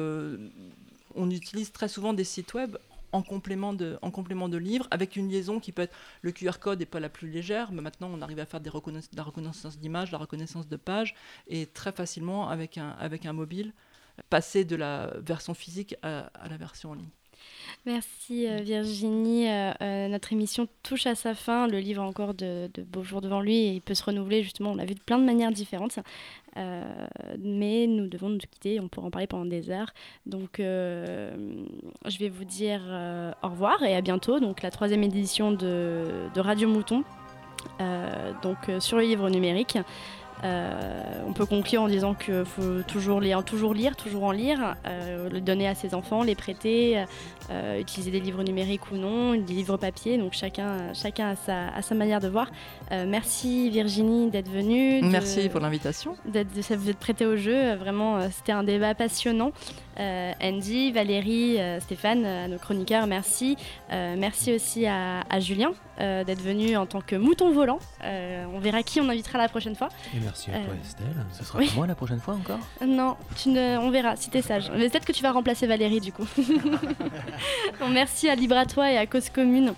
[SPEAKER 4] on utilise très souvent des sites web en complément de, en complément de livres, avec une liaison qui peut être le QR code n'est pas la plus légère, mais maintenant on arrive à faire des la reconnaissance d'image, la reconnaissance de page, et très facilement avec un, avec un mobile, passer de la version physique à la version en ligne.
[SPEAKER 2] Merci euh, Virginie. Euh, euh, notre émission touche à sa fin. Le livre a encore de, beaux jours devant lui et il peut se renouveler. Justement, on l'a vu de plein de manières différentes. Mais nous devons nous quitter. On pourra en parler pendant des heures. Donc, je vais vous dire au revoir et à bientôt. Donc, la troisième édition de, de Radio Mouton. donc, sur le livre numérique. Euh, on peut conclure en disant qu'il faut toujours lire, toujours lire, toujours en lire, euh, le donner à ses enfants, les prêter, euh, utiliser des livres numériques ou non, des livres papier. Donc chacun, chacun a, sa, a sa manière de voir. Merci Virginie d'être venue. de-
[SPEAKER 4] Merci pour l'invitation.
[SPEAKER 2] D'être, de au jeu. Vraiment, c'était un débat passionnant. Euh, Andy, Valérie, euh, Stéphane, euh, à nos chroniqueurs, merci. Merci aussi à, à Julien d'être venu en tant que mouton volant. On verra qui on invitera la prochaine fois.
[SPEAKER 3] Et merci à toi, Estelle.
[SPEAKER 6] Ce sera
[SPEAKER 2] Oui.
[SPEAKER 6] moi la prochaine fois encore
[SPEAKER 2] Non, tu ne, on verra si t'es sage. Mais peut-être que tu vas remplacer Valérie du coup. Bon, merci à Libre à toi et à Cause Commune.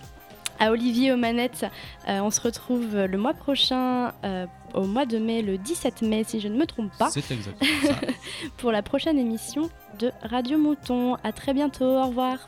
[SPEAKER 2] À Olivier aux manettes, Euh, on se retrouve le mois prochain, euh, au mois de mai, le 17 mai si je ne me trompe pas,
[SPEAKER 11] C'est exactement ça.
[SPEAKER 2] pour la prochaine émission de Radio Mouton. À très bientôt, au revoir.